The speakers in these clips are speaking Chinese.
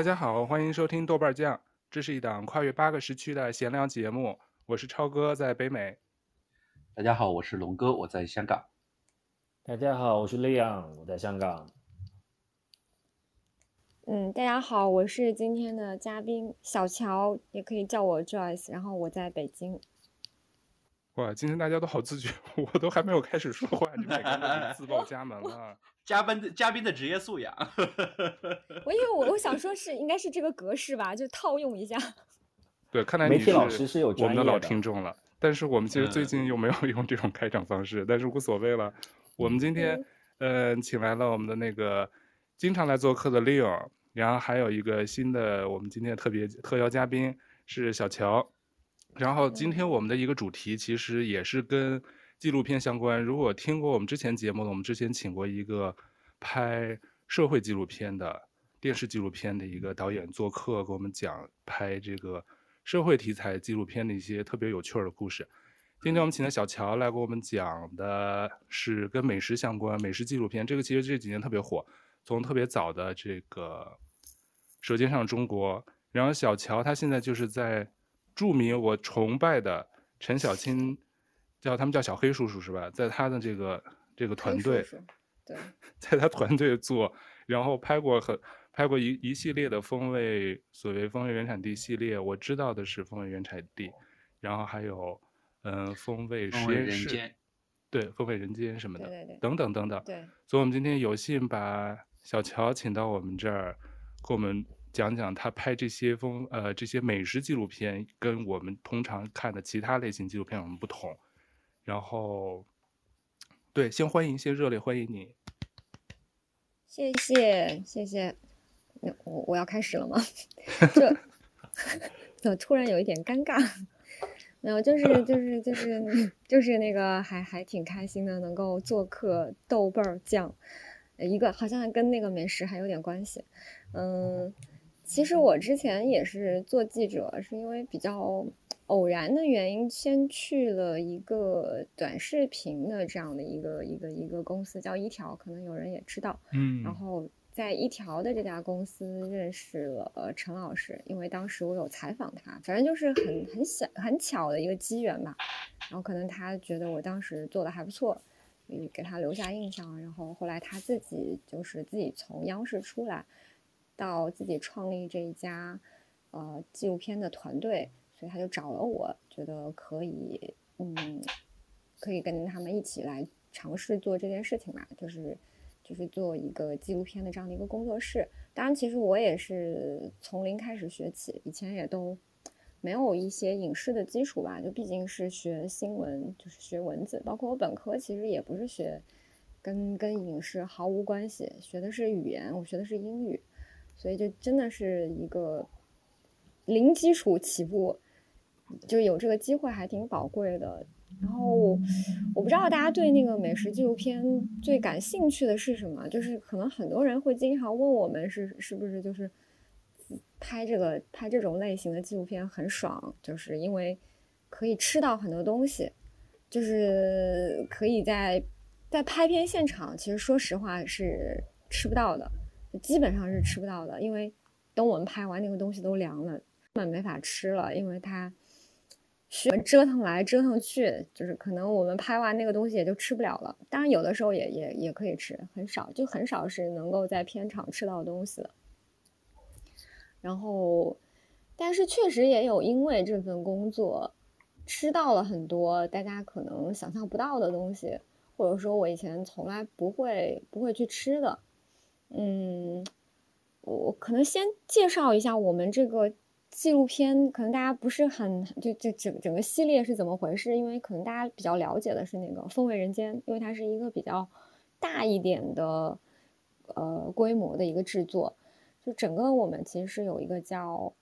大家好，欢迎收听豆瓣酱，这是一档跨越八个时区的闲聊节目。我是超哥，在北美。大家好，我是龙哥，我在香港。大家好，我是利昂，我在香港。嗯，大家好，我是今天的嘉宾小乔，也可以叫我 Joyce，然后我在北京。哇，今天大家都好自觉，我都还没有开始说话，你们就自报家门了。嘉宾的嘉宾的职业素养。我因为我我想说是应该是这个格式吧，就套用一下。对，看来你是我们的老听众了。但是我们其实最近又没有用这种开场方式，嗯、但是无所谓了。我们今天嗯、呃，请来了我们的那个经常来做客的 Leo，然后还有一个新的我们今天特别特邀嘉宾是小乔。然后今天我们的一个主题其实也是跟纪录片相关。如果听过我们之前节目的，我们之前请过一个拍社会纪录片的电视纪录片的一个导演做客，给我们讲拍这个社会题材纪录片的一些特别有趣儿的故事。今天我们请的小乔来给我们讲的是跟美食相关，美食纪录片。这个其实这几年特别火，从特别早的这个《舌尖上中国》，然后小乔他现在就是在。著名我崇拜的陈小青，叫他们叫小黑叔叔是吧？在他的这个这个团队，对，在他团队做，然后拍过很拍过一一系列的风味，所谓风味原产地系列，我知道的是风味原产地，然后还有嗯、呃、风味实验室，对，风味人间什么的，对对对，等等等等，对，所以我们今天有幸把小乔请到我们这儿，给我们。讲讲他拍这些风呃这些美食纪录片跟我们通常看的其他类型纪录片有什么不同？然后，对，先欢迎，先热烈欢迎你。谢谢谢谢，我我要开始了吗？这 怎么突然有一点尴尬？没有，就是就是就是就是那个还还挺开心的，能够做客豆瓣酱，一个好像跟那个美食还有点关系，嗯。其实我之前也是做记者，是因为比较偶然的原因，先去了一个短视频的这样的一个一个一个公司，叫一条，可能有人也知道。嗯。然后在一条的这家公司认识了陈老师，因为当时我有采访他，反正就是很很小很巧的一个机缘吧。然后可能他觉得我当时做的还不错，嗯，给他留下印象。然后后来他自己就是自己从央视出来。到自己创立这一家，呃，纪录片的团队，所以他就找了我，觉得可以，嗯，可以跟他们一起来尝试做这件事情嘛，就是，就是做一个纪录片的这样的一个工作室。当然，其实我也是从零开始学起，以前也都没有一些影视的基础吧，就毕竟是学新闻，就是学文字，包括我本科其实也不是学跟跟影视毫无关系，学的是语言，我学的是英语。所以就真的是一个零基础起步，就有这个机会还挺宝贵的。然后我不知道大家对那个美食纪录片最感兴趣的是什么？就是可能很多人会经常问我们是是不是就是拍这个拍这种类型的纪录片很爽，就是因为可以吃到很多东西，就是可以在在拍片现场，其实说实话是吃不到的。基本上是吃不到的，因为等我们拍完那个东西都凉了，根本没法吃了，因为它需要折腾来折腾去，就是可能我们拍完那个东西也就吃不了了。当然有的时候也也也可以吃，很少，就很少是能够在片场吃到东西的。然后，但是确实也有因为这份工作吃到了很多大家可能想象不到的东西，或者说我以前从来不会不会去吃的。嗯，我可能先介绍一下我们这个纪录片，可能大家不是很就就整整个系列是怎么回事，因为可能大家比较了解的是那个《风味人间》，因为它是一个比较大一点的呃规模的一个制作，就整个我们其实是有一个叫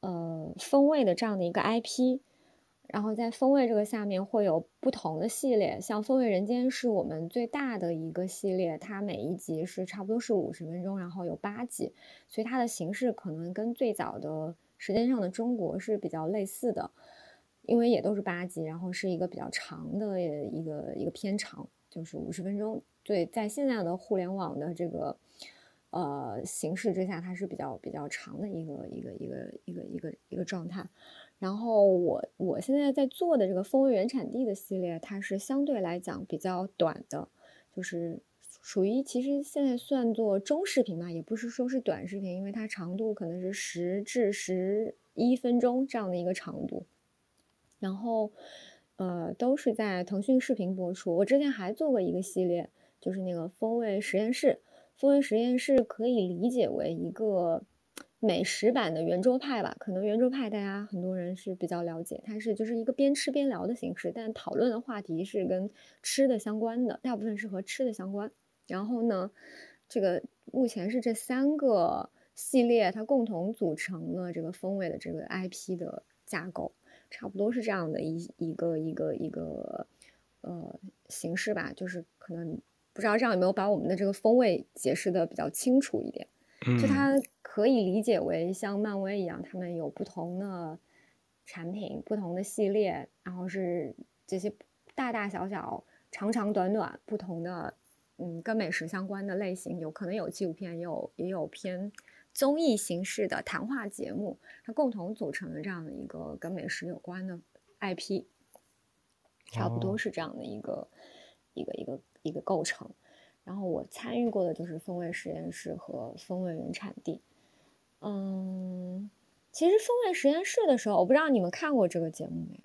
呃风味的这样的一个 IP。然后在风味这个下面会有不同的系列，像风味人间是我们最大的一个系列，它每一集是差不多是五十分钟，然后有八集，所以它的形式可能跟最早的《时间上的中国》是比较类似的，因为也都是八集，然后是一个比较长的一个一个片长，就是五十分钟。对，在现在的互联网的这个呃形式之下，它是比较比较长的一个一个一个一个一个一个状态。然后我我现在在做的这个风味原产地的系列，它是相对来讲比较短的，就是属于其实现在算作中视频吧，也不是说是短视频，因为它长度可能是十至十一分钟这样的一个长度。然后，呃，都是在腾讯视频播出。我之前还做过一个系列，就是那个风味实验室。风味实验室可以理解为一个。美食版的圆桌派吧，可能圆桌派大家很多人是比较了解，它是就是一个边吃边聊的形式，但讨论的话题是跟吃的相关的，大部分是和吃的相关。然后呢，这个目前是这三个系列它共同组成了这个风味的这个 IP 的架构，差不多是这样的一一个一个一个呃形式吧，就是可能不知道这样有没有把我们的这个风味解释的比较清楚一点。就它可以理解为像漫威一样，他们有不同的产品、不同的系列，然后是这些大大小小、长长短短不同的，嗯，跟美食相关的类型，有可能有纪录片，也有也有偏综艺形式的谈话节目，它共同组成了这样的一个跟美食有关的 IP，差不多是这样的一个、哦、一个一个一个构成。然后我参与过的就是风味实验室和风味原产地。嗯，其实风味实验室的时候，我不知道你们看过这个节目没？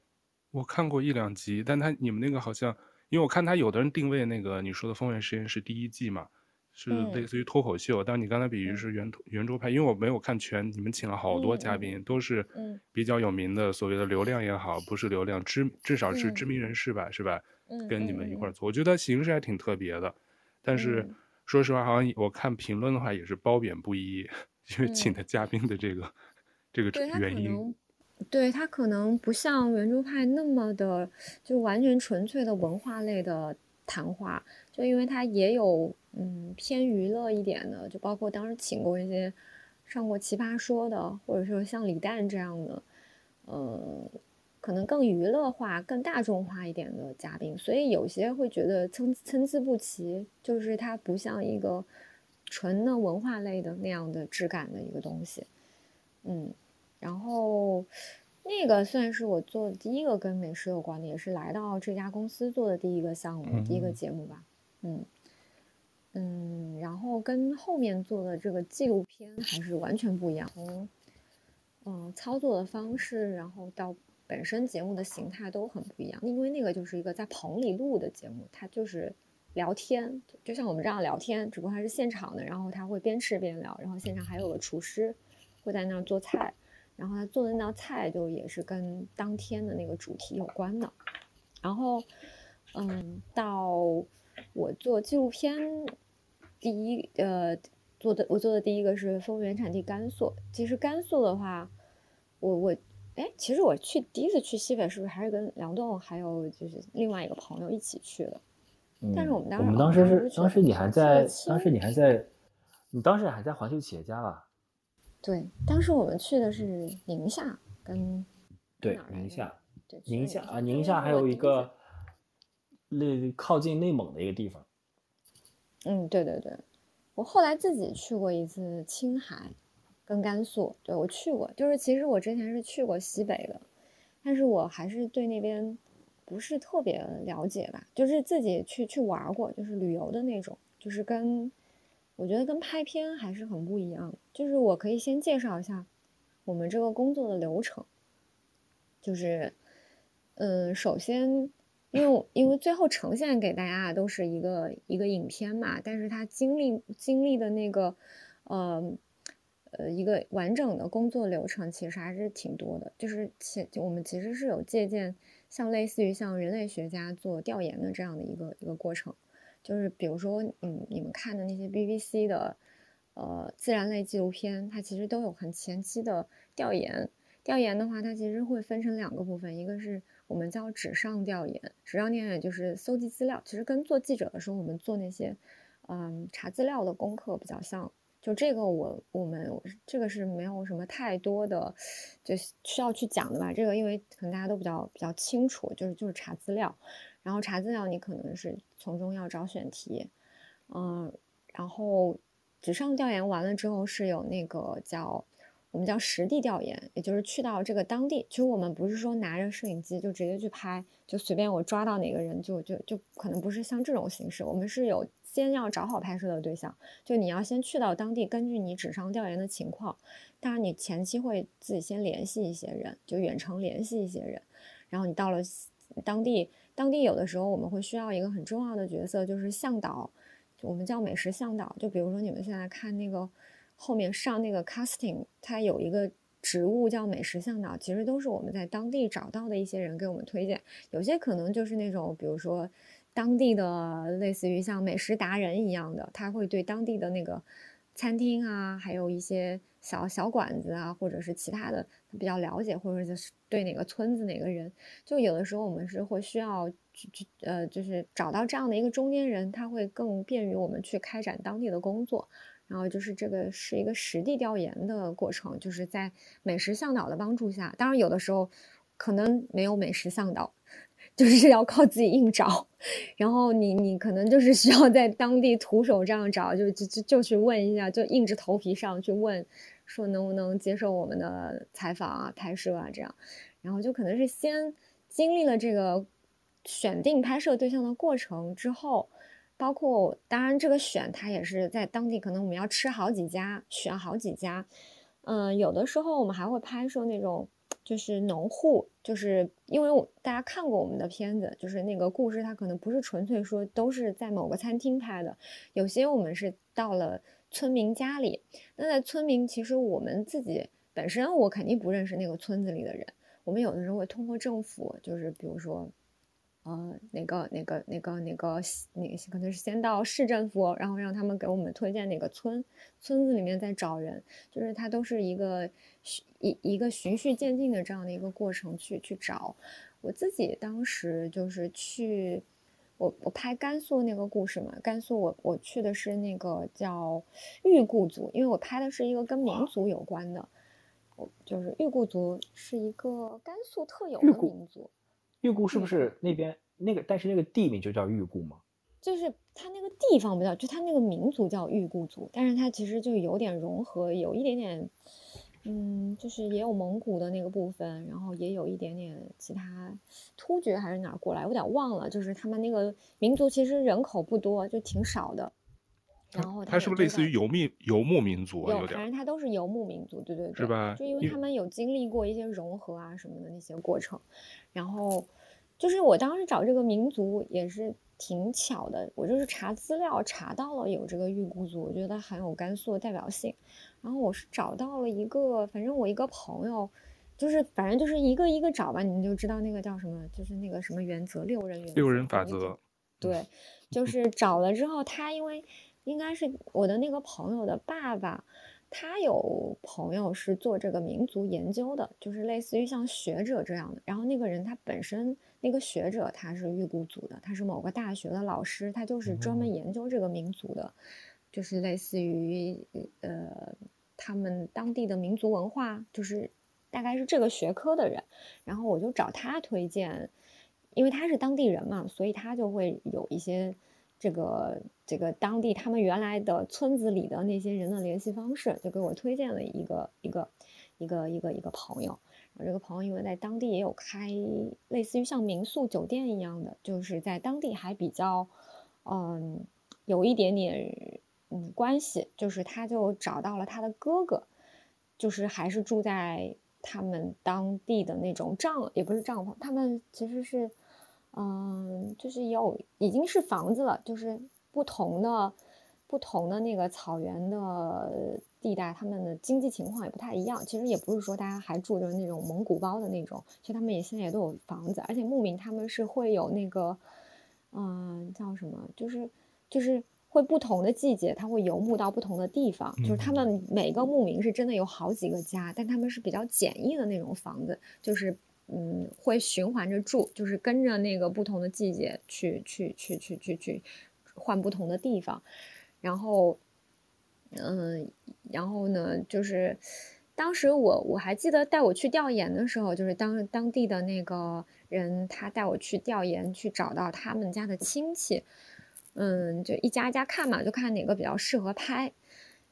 我看过一两集，但他你们那个好像，因为我看他有的人定位那个你说的风味实验室第一季嘛，是类似于脱口秀。嗯、但你刚才比喻是圆圆桌派，因为我没有看全，你们请了好多嘉宾，嗯、都是比较有名的，所谓的流量也好，不是流量知至少是知名人士吧，嗯、是吧？跟你们一块儿做，我觉得形式还挺特别的。但是说实话，好像我看评论的话也是褒贬不一，因为请的嘉宾的这个、嗯、这个原因，对他可能不像圆桌派那么的就完全纯粹的文化类的谈话，就因为他也有嗯偏娱乐一点的，就包括当时请过一些上过奇葩说的，或者说像李诞这样的，嗯。可能更娱乐化、更大众化一点的嘉宾，所以有些会觉得参参差不齐，就是它不像一个纯的文化类的那样的质感的一个东西。嗯，然后那个算是我做的第一个跟美食有关的，也是来到这家公司做的第一个项目、嗯、第一个节目吧。嗯嗯，然后跟后面做的这个纪录片还是完全不一样。从嗯操作的方式，然后到。本身节目的形态都很不一样，因为那个就是一个在棚里录的节目，它就是聊天，就像我们这样聊天，只不过它是现场的，然后他会边吃边聊，然后现场还有个厨师会在那儿做菜，然后他做的那道菜就也是跟当天的那个主题有关的。然后，嗯，到我做纪录片第一呃做的我做的第一个是风味原产地甘肃，其实甘肃的话，我我。哎，其实我去第一次去西北，是不是还是跟梁栋还有就是另外一个朋友一起去的？嗯、但是我们当时我们当时是当时你还在当时你还在你当时还在环球企业家吧？对，当时我们去的是宁夏跟对宁夏对宁夏啊宁夏还有一个那靠近内蒙的一个地方。嗯，对对对，我后来自己去过一次青海。跟甘肃，对，我去过，就是其实我之前是去过西北的，但是我还是对那边不是特别了解吧，就是自己去去玩过，就是旅游的那种，就是跟我觉得跟拍片还是很不一样。就是我可以先介绍一下我们这个工作的流程，就是嗯，首先因为因为最后呈现给大家的都是一个一个影片嘛，但是他经历经历的那个呃。呃，一个完整的工作流程其实还是挺多的，就是其我们其实是有借鉴，像类似于像人类学家做调研的这样的一个一个过程，就是比如说，嗯，你们看的那些 BBC 的，呃，自然类纪录片，它其实都有很前期的调研。调研的话，它其实会分成两个部分，一个是我们叫纸上调研，纸上调研就是搜集资料，其实跟做记者的时候我们做那些，嗯，查资料的功课比较像。就这个我我们这个是没有什么太多的，就需要去讲的吧。这个因为可能大家都比较比较清楚，就是就是查资料，然后查资料你可能是从中要找选题，嗯，然后纸上调研完了之后是有那个叫。我们叫实地调研，也就是去到这个当地。其实我们不是说拿着摄影机就直接去拍，就随便我抓到哪个人就就就可能不是像这种形式。我们是有先要找好拍摄的对象，就你要先去到当地，根据你纸上调研的情况，当然你前期会自己先联系一些人，就远程联系一些人，然后你到了当地，当地有的时候我们会需要一个很重要的角色，就是向导，我们叫美食向导。就比如说你们现在看那个。后面上那个 casting，它有一个职务叫美食向导，其实都是我们在当地找到的一些人给我们推荐。有些可能就是那种，比如说当地的类似于像美食达人一样的，他会对当地的那个餐厅啊，还有一些小小馆子啊，或者是其他的比较了解，或者就是对哪个村子哪个人，就有的时候我们是会需要去去呃，就是找到这样的一个中间人，他会更便于我们去开展当地的工作。然后就是这个是一个实地调研的过程，就是在美食向导的帮助下，当然有的时候可能没有美食向导，就是要靠自己硬找。然后你你可能就是需要在当地徒手这样找，就就就就去问一下，就硬着头皮上去问，说能不能接受我们的采访啊、拍摄啊这样。然后就可能是先经历了这个选定拍摄对象的过程之后。包括当然，这个选它也是在当地，可能我们要吃好几家，选好几家。嗯，有的时候我们还会拍摄那种，就是农户，就是因为我大家看过我们的片子，就是那个故事，它可能不是纯粹说都是在某个餐厅拍的，有些我们是到了村民家里。那在村民，其实我们自己本身我肯定不认识那个村子里的人，我们有的时候会通过政府，就是比如说。呃，哪个哪个哪个哪个哪个可能是先到市政府，然后让他们给我们推荐哪个村，村子里面再找人，就是它都是一个一一个循序渐进的这样的一个过程去去找。我自己当时就是去，我我拍甘肃那个故事嘛，甘肃我我去的是那个叫裕固族，因为我拍的是一个跟民族有关的，我就是裕固族是一个甘肃特有的民族。裕固是不是那边那个？但是那个地名就叫裕固吗？就是它那个地方不叫，就它那个民族叫裕固族，但是它其实就有点融合，有一点点，嗯，就是也有蒙古的那个部分，然后也有一点点其他突厥还是哪儿过来，我有点忘了。就是他们那个民族其实人口不多，就挺少的。然后它是不是类似于游牧游牧民族啊？有，反正它都是游牧民族，对对对，是吧？就因为他们有经历过一些融合啊什么的那些过程。然后，就是我当时找这个民族也是挺巧的，我就是查资料查到了有这个裕固族，我觉得很有甘肃的代表性。然后我是找到了一个，反正我一个朋友，就是反正就是一个一个找吧，你们就知道那个叫什么，就是那个什么原则，六人原则，六人法则。对，就是找了之后，他因为。应该是我的那个朋友的爸爸，他有朋友是做这个民族研究的，就是类似于像学者这样的。然后那个人他本身那个学者他是预估族的，他是某个大学的老师，他就是专门研究这个民族的，就是类似于呃他们当地的民族文化，就是大概是这个学科的人。然后我就找他推荐，因为他是当地人嘛，所以他就会有一些。这个这个当地他们原来的村子里的那些人的联系方式，就给我推荐了一个一个一个一个一个朋友。然后这个朋友因为在当地也有开类似于像民宿酒店一样的，就是在当地还比较嗯有一点点嗯关系，就是他就找到了他的哥哥，就是还是住在他们当地的那种帐，也不是帐篷，他们其实是。嗯，就是有已经是房子了，就是不同的不同的那个草原的地带，他们的经济情况也不太一样。其实也不是说大家还住着那种蒙古包的那种，其实他们也现在也都有房子，而且牧民他们是会有那个，嗯，叫什么，就是就是会不同的季节，他会游牧到不同的地方，就是他们每个牧民是真的有好几个家，但他们是比较简易的那种房子，就是。嗯，会循环着住，就是跟着那个不同的季节去去去去去去换不同的地方，然后，嗯，然后呢，就是当时我我还记得带我去调研的时候，就是当当地的那个人他带我去调研，去找到他们家的亲戚，嗯，就一家一家看嘛，就看哪个比较适合拍。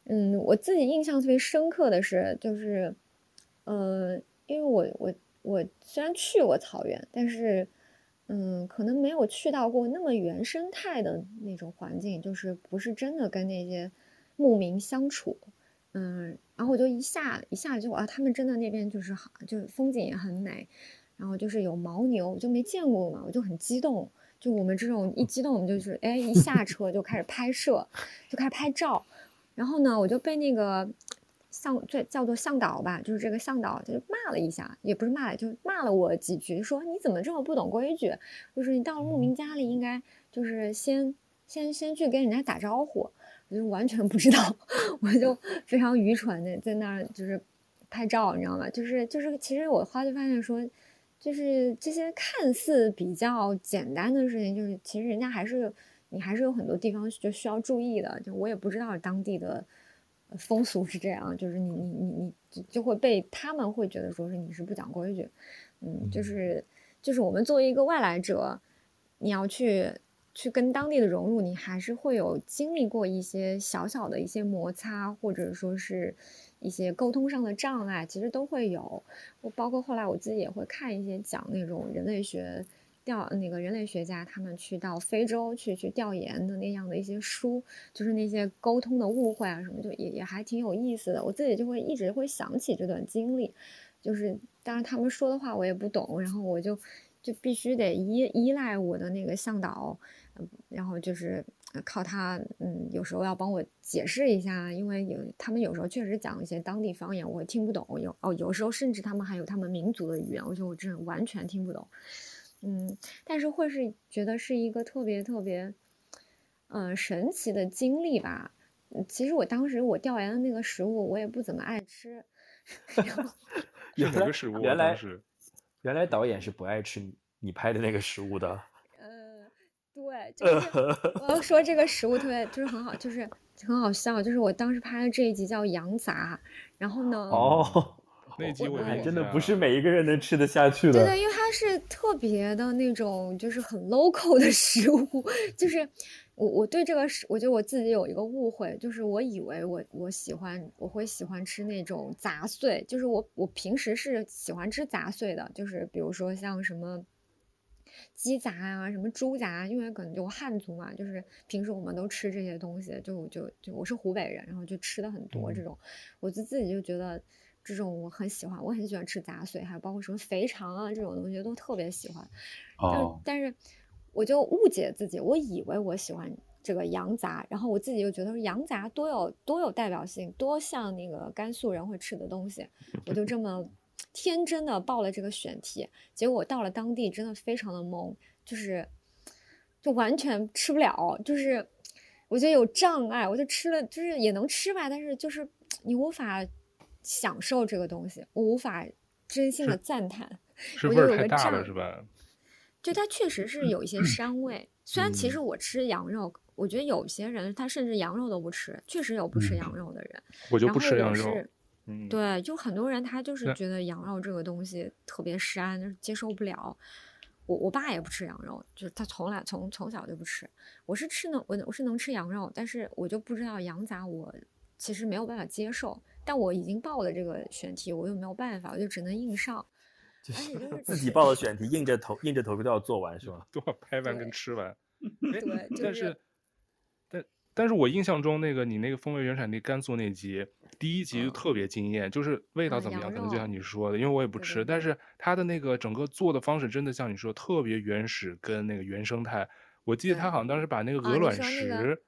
嗯，我自己印象特别深刻的是，就是，呃，因为我我我虽然去过草原，但是，嗯，可能没有去到过那么原生态的那种环境，就是不是真的跟那些牧民相处，嗯，然后我就一下一下就啊，他们真的那边就是好，就是风景也很美，然后就是有牦牛，我就没见过嘛，我就很激动。就我们这种一激动，就是哎，一下车就开始拍摄，就开始拍照。然后呢，我就被那个向这叫做向导吧，就是这个向导就骂了一下，也不是骂了，就骂了我几句，说你怎么这么不懂规矩？就是你到了牧民家里，应该就是先先先去跟人家打招呼。我就完全不知道，我就非常愚蠢的在那儿就是拍照，你知道吗？就是就是，其实我后来就发现说。就是这些看似比较简单的事情，就是其实人家还是你还是有很多地方就需要注意的。就我也不知道当地的风俗是这样，就是你你你你就会被他们会觉得说是你是不讲规矩，嗯，就是就是我们作为一个外来者，你要去去跟当地的融入，你还是会有经历过一些小小的一些摩擦，或者说是。一些沟通上的障碍其实都会有，我包括后来我自己也会看一些讲那种人类学调那个人类学家他们去到非洲去去调研的那样的一些书，就是那些沟通的误会啊什么，就也也还挺有意思的。我自己就会一直会想起这段经历，就是当然他们说的话我也不懂，然后我就就必须得依依赖我的那个向导，然后就是。靠他，嗯，有时候要帮我解释一下，因为有他们有时候确实讲一些当地方言，我听不懂。有哦，有时候甚至他们还有他们民族的语言，我觉得我真的完全听不懂。嗯，但是会是觉得是一个特别特别，呃，神奇的经历吧。其实我当时我调研的那个食物，我也不怎么爱吃。有哪个食物？原来是原来导演是不爱吃你你拍的那个食物的。对，就是 我要说这个食物特别就是很好，就是很好笑。就是我当时拍的这一集叫羊杂，然后呢，哦，那集我还真的不是每一个人能吃得下去的。对对，因为它是特别的那种，就是很 local 的食物。就是我我对这个食，我觉得我自己有一个误会，就是我以为我我喜欢我会喜欢吃那种杂碎，就是我我平时是喜欢吃杂碎的，就是比如说像什么。鸡杂啊，什么猪杂，因为可能就汉族嘛，就是平时我们都吃这些东西，就就就我是湖北人，然后就吃的很多这种，嗯、我就自己就觉得这种我很喜欢，我很喜欢吃杂碎，还有包括什么肥肠啊这种东西都特别喜欢。哦。但是我就误解自己，我以为我喜欢这个羊杂，然后我自己又觉得羊杂多有多有代表性，多像那个甘肃人会吃的东西，我就这么。天真的报了这个选题，结果到了当地真的非常的懵，就是就完全吃不了，就是我觉得有障碍，我就吃了，就是也能吃吧，但是就是 你无法享受这个东西，我无法真心的赞叹，是味儿太大了是吧？就它确实是有一些膻味，嗯、虽然其实我吃羊肉，嗯、我觉得有些人他甚至羊肉都不吃，确实有不吃羊肉的人，嗯、我就不吃羊肉。对，就很多人他就是觉得羊肉这个东西特别膻，接受不了。我我爸也不吃羊肉，就是他从来从从小就不吃。我是吃能我我是能吃羊肉，但是我就不知道羊杂我其实没有办法接受。但我已经报了这个选题，我又没有办法，我就只能硬上。就是自己报的 选题，硬着头硬着头皮都要做完是吧？都要拍完跟吃完。对，但是。但但是我印象中那个你那个风味原产地甘肃那集，第一集就特别惊艳，嗯、就是味道怎么样？可能就像你说的，因为我也不吃，对对对，但是它的那个整个做的方式真的像你说特别原始，跟那个原生态。我记得他好像当时把那个鹅卵石，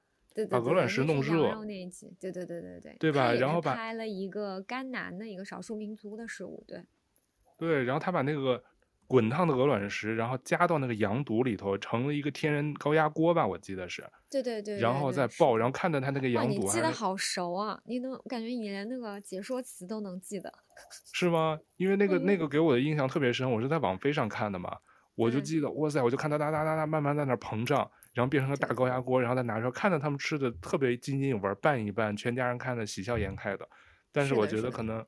把鹅卵石弄热。那一集，对对对对对。对吧？然后把拍了一个甘南的一个少数民族的食物，对。对，然后他把那个。滚烫的鹅卵石，然后加到那个羊肚里头，成了一个天然高压锅吧，我记得是。对对对，对。然后再爆，然后看到他那个羊肚。你记得好熟啊！你能感觉你连那个解说词都能记得。是吗？因为那个那个给我的印象特别深，我是在网飞上看的嘛，我就记得，哇塞，我就看他哒哒哒哒慢慢在那膨胀，然后变成个大高压锅，然后再拿出来，看到他们吃的特别津津有味，拌一拌，全家人看的喜笑颜开的。但是我觉得可能，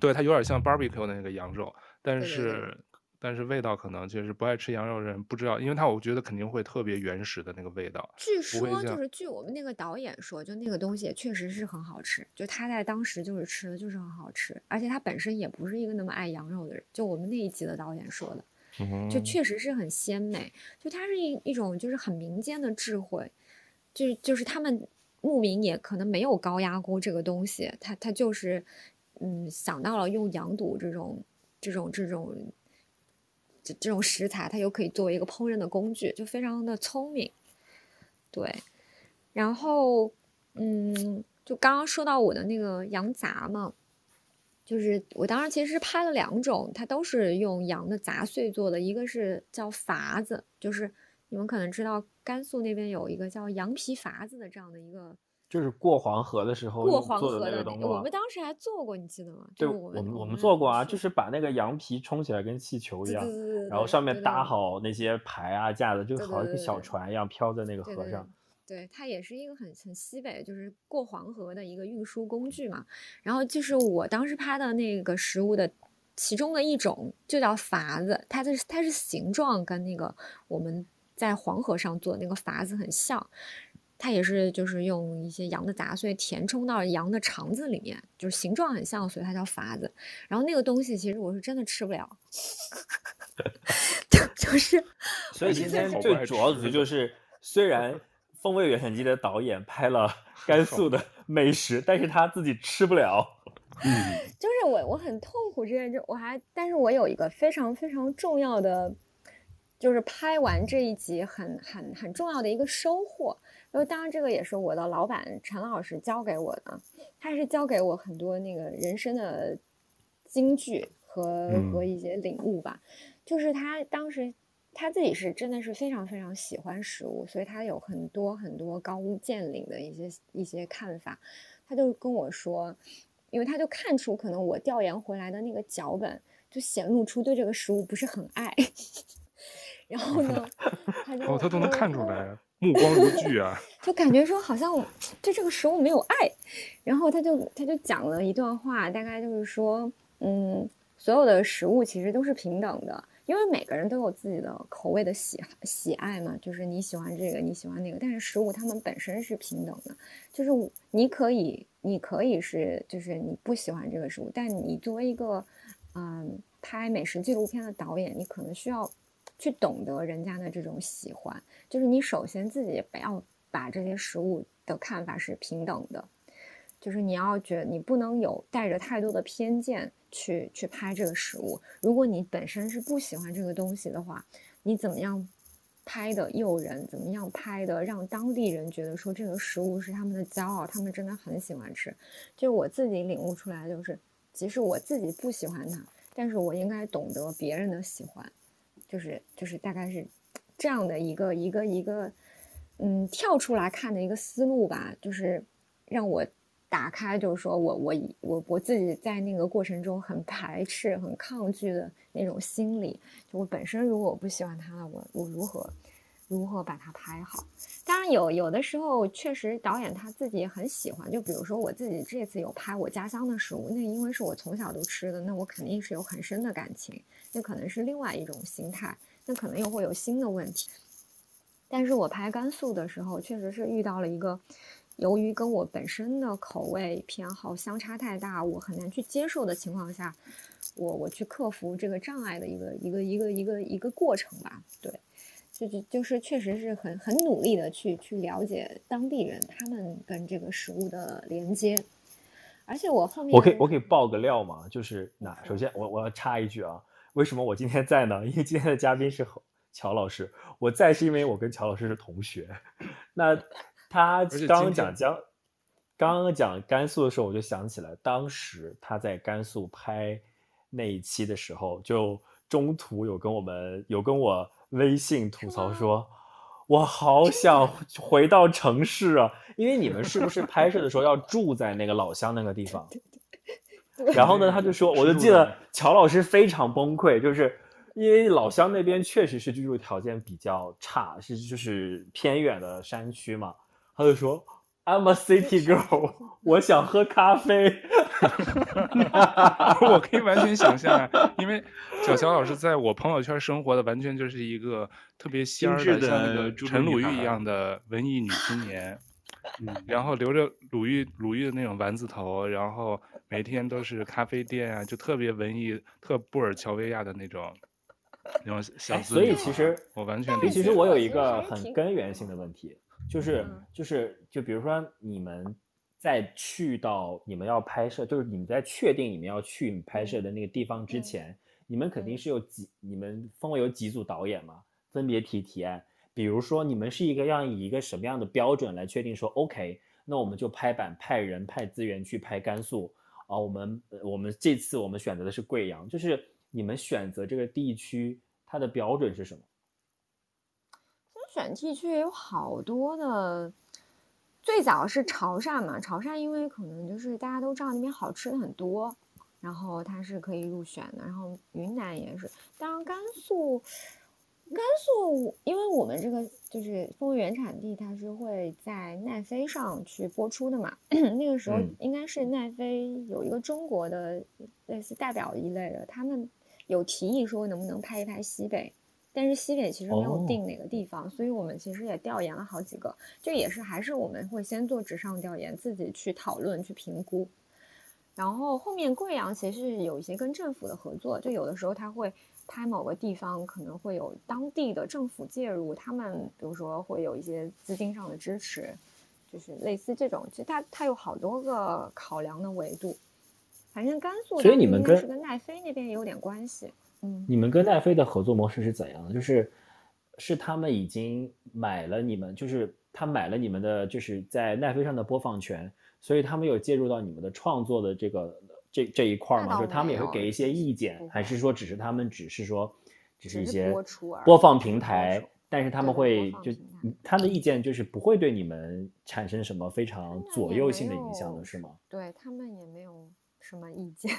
对它有点像 barbecue 的那个羊肉，但是。但是味道可能就是不爱吃羊肉的人不知道，因为它我觉得肯定会特别原始的那个味道。据说就是据我们那个导演说，就那个东西也确实是很好吃，就他在当时就是吃的就是很好吃，而且他本身也不是一个那么爱羊肉的人，就我们那一集的导演说的，就确实是很鲜美，就它是一一种就是很民间的智慧，就是就是他们牧民也可能没有高压锅这个东西，他他就是嗯想到了用羊肚这种这种这种。这种食材，它又可以作为一个烹饪的工具，就非常的聪明。对，然后，嗯，就刚刚说到我的那个羊杂嘛，就是我当时其实是拍了两种，它都是用羊的杂碎做的，一个是叫筏子，就是你们可能知道甘肃那边有一个叫羊皮筏子的这样的一个。就是过黄河的时候过黄河的那个东西，我们当时还做过，你记得吗？对，我们我们做过啊，就是把那个羊皮冲起来跟气球一样，然后上面搭好那些牌啊架子，就好像小船一样飘在那个河上。对，它也是一个很很西北，就是过黄河的一个运输工具嘛。然后就是我当时拍的那个食物的其中的一种，就叫筏子，它的它是形状跟那个我们在黄河上做的那个筏子很像。它也是，就是用一些羊的杂碎填充到羊的肠子里面，就是形状很像，所以它叫筏子。然后那个东西其实我是真的吃不了，就就是。所以今天最主要的就是，虽然《风味原产地》的导演拍了 甘肃的美食，但是他自己吃不了。嗯，就是我我很痛苦这件事，我还，但是我有一个非常非常重要的，就是拍完这一集很很很重要的一个收获。因为当然，这个也是我的老板陈老师教给我的，他是教给我很多那个人生的金句和和一些领悟吧。就是他当时他自己是真的是非常非常喜欢食物，所以他有很多很多高屋建瓴的一些一些看法。他就跟我说，因为他就看出可能我调研回来的那个脚本就显露出对这个食物不是很爱。然后呢，他就哦，他都能看出来。目光如炬啊，就感觉说好像对这个食物没有爱，然后他就他就讲了一段话，大概就是说，嗯，所有的食物其实都是平等的，因为每个人都有自己的口味的喜喜爱嘛，就是你喜欢这个，你喜欢那个，但是食物它们本身是平等的，就是你可以你可以是就是你不喜欢这个食物，但你作为一个嗯拍美食纪录片的导演，你可能需要。去懂得人家的这种喜欢，就是你首先自己不要把这些食物的看法是平等的，就是你要觉你不能有带着太多的偏见去去拍这个食物。如果你本身是不喜欢这个东西的话，你怎么样拍的诱人，怎么样拍的让当地人觉得说这个食物是他们的骄傲，他们真的很喜欢吃。就我自己领悟出来，就是即使我自己不喜欢它，但是我应该懂得别人的喜欢。就是就是大概是这样的一个一个一个嗯跳出来看的一个思路吧，就是让我打开，就是说我我我我自己在那个过程中很排斥、很抗拒的那种心理。就我本身如果我不喜欢它了，我我如何如何把它拍好？当然有有的时候确实导演他自己也很喜欢，就比如说我自己这次有拍我家乡的食物，那因为是我从小都吃的，那我肯定是有很深的感情。那可能是另外一种心态，那可能又会有新的问题。但是我拍甘肃的时候，确实是遇到了一个，由于跟我本身的口味偏好相差太大，我很难去接受的情况下，我我去克服这个障碍的一个一个一个一个一个过程吧。对，就就就是确实是很很努力的去去了解当地人他们跟这个食物的连接。而且我后面我可以我可以爆个料吗？就是那首先我我要插一句啊。为什么我今天在呢？因为今天的嘉宾是乔老师，我在是因为我跟乔老师是同学。那他刚刚讲江，刚刚讲甘肃的时候，我就想起来，当时他在甘肃拍那一期的时候，就中途有跟我们有跟我微信吐槽说，我好想回到城市啊，因为你们是不是拍摄的时候要住在那个老乡那个地方？然后呢，他就说，我就记得乔老师非常崩溃，就是因为老乡那边确实是居住条件比较差，是就是偏远的山区嘛。他就说，I'm a city girl，我想喝咖啡。我可以完全想象，因为小乔老师在我朋友圈生活的完全就是一个特别仙儿的，像那个陈鲁豫一样的文艺女青年。嗯，然后留着鲁豫鲁豫的那种丸子头，然后每天都是咖啡店啊，就特别文艺、特布尔乔维亚的那种那种小资。所以其实我完全，其实我有一个很根源性的问题，就是就是就比如说你们在去到你们要拍摄，就是你们在确定你们要去拍摄的那个地方之前，你们肯定是有几，你们分为有几组导演嘛，分别提提案。比如说，你们是一个要以一个什么样的标准来确定说，OK，那我们就拍板派人派资源去拍甘肃啊。我们我们这次我们选择的是贵阳，就是你们选择这个地区，它的标准是什么？选地区也有好多的，最早是潮汕嘛，潮汕因为可能就是大家都知道那边好吃的很多，然后它是可以入选的。然后云南也是，当然甘肃。甘肃，因为我们这个就是《风味原产地》，它是会在奈飞上去播出的嘛。那个时候应该是奈飞有一个中国的类似代表一类的，他们有提议说能不能拍一拍西北，但是西北其实没有定哪个地方，所以我们其实也调研了好几个，就也是还是我们会先做纸上调研，自己去讨论去评估，然后后面贵阳其实有一些跟政府的合作，就有的时候他会。拍某个地方可能会有当地的政府介入，他们比如说会有一些资金上的支持，就是类似这种，其实它它有好多个考量的维度。反正甘肃，所以你们跟是跟奈飞那边也有点关系。嗯，你们跟奈飞的合作模式是怎样的？就是是他们已经买了你们，就是他买了你们的，就是在奈飞上的播放权，所以他们有介入到你们的创作的这个。这这一块吗，就是他们也会给一些意见，还是说只是他们只是说，只是一些播放平台，但是他们会就他的意见就是不会对你们产生什么非常左右性的影响的是吗？对他们也没有什么意见，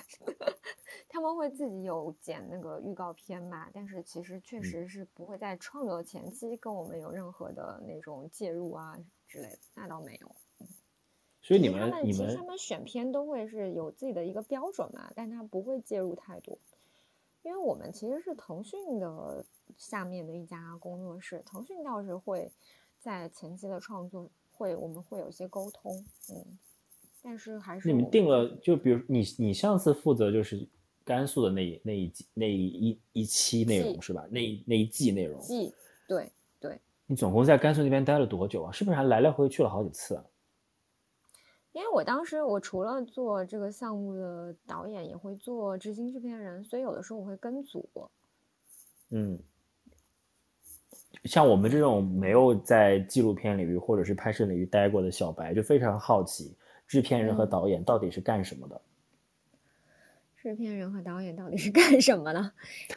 他们会自己有剪那个预告片嘛，但是其实确实是不会在创作前期跟我们有任何的那种介入啊之类的，那倒没有。所以你们，你们其实他们选片都会是有自己的一个标准嘛，但他不会介入太多，因为我们其实是腾讯的下面的一家工作室，腾讯倒是会在前期的创作会我们会有一些沟通，嗯，但是还是你们定了，就比如你你上次负责就是甘肃的那一那一那一一一期内容是吧？那那一季内容，季对对。你总共在甘肃那边待了多久啊？是不是还来来回回去了好几次啊？因为我当时我除了做这个项目的导演，也会做执行制片人，所以有的时候我会跟组。嗯，像我们这种没有在纪录片领域或者是拍摄领域待过的小白，就非常好奇制片人和导演到底是干什么的。嗯制片人和导演到底是干什么的？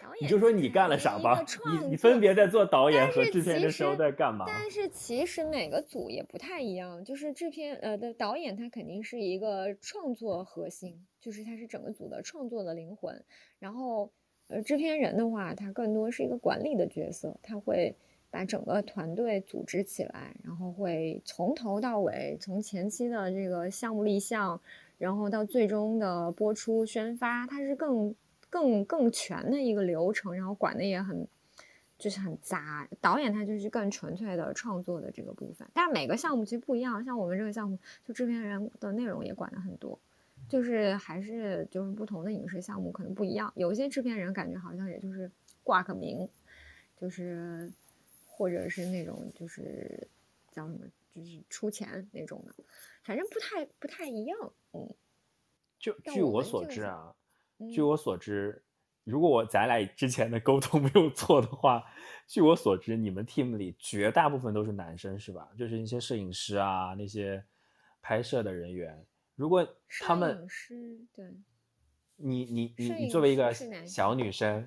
导演你就说你干了啥吧。你你分别在做导演和制片的时候在干嘛？但是其实每个组也不太一样。就是制片呃的导演，他肯定是一个创作核心，就是他是整个组的创作的灵魂。然后呃制片人的话，他更多是一个管理的角色，他会把整个团队组织起来，然后会从头到尾，从前期的这个项目立项。然后到最终的播出宣发，它是更更更全的一个流程，然后管的也很就是很杂。导演他就是更纯粹的创作的这个部分，但是每个项目其实不一样。像我们这个项目，就制片人的内容也管的很多，就是还是就是不同的影视项目可能不一样。有一些制片人感觉好像也就是挂个名，就是或者是那种就是叫什么，就是出钱那种的。反正不太不太一样，嗯，就据我所知啊，据我所知，如果我咱俩之前的沟通没有错的话，据我所知，你们 team 里绝大部分都是男生是吧？就是一些摄影师啊，那些拍摄的人员。如果他们，摄影师，对，你你你你作为一个小女生，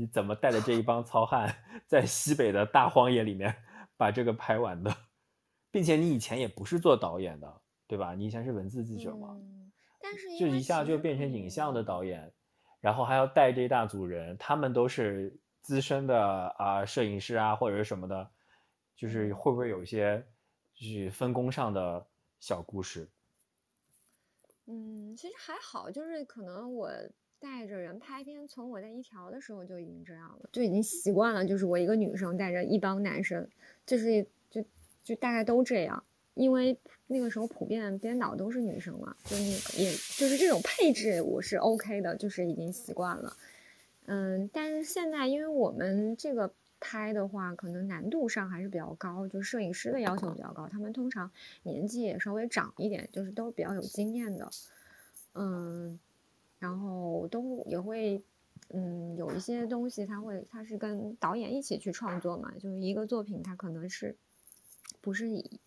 你怎么带着这一帮糙汉在西北的大荒野里面把这个拍完的？并且你以前也不是做导演的，对吧？你以前是文字记者嘛，嗯，但是就一下就变成影像的导演，然后还要带这一大组人，他们都是资深的啊、呃、摄影师啊或者是什么的，就是会不会有一些就是分工上的小故事？嗯，其实还好，就是可能我带着人拍片，从我在一条的时候就已经这样了，就已经习惯了，就是我一个女生带着一帮男生，就是就就大概都这样，因为那个时候普遍编导都是女生嘛，就那个也就是这种配置我是 OK 的，就是已经习惯了。嗯，但是现在因为我们这个。拍的话，可能难度上还是比较高，就摄影师的要求比较高。他们通常年纪也稍微长一点，就是都比较有经验的，嗯，然后都也会，嗯，有一些东西他会，他是跟导演一起去创作嘛，就是一个作品，他可能是不是以，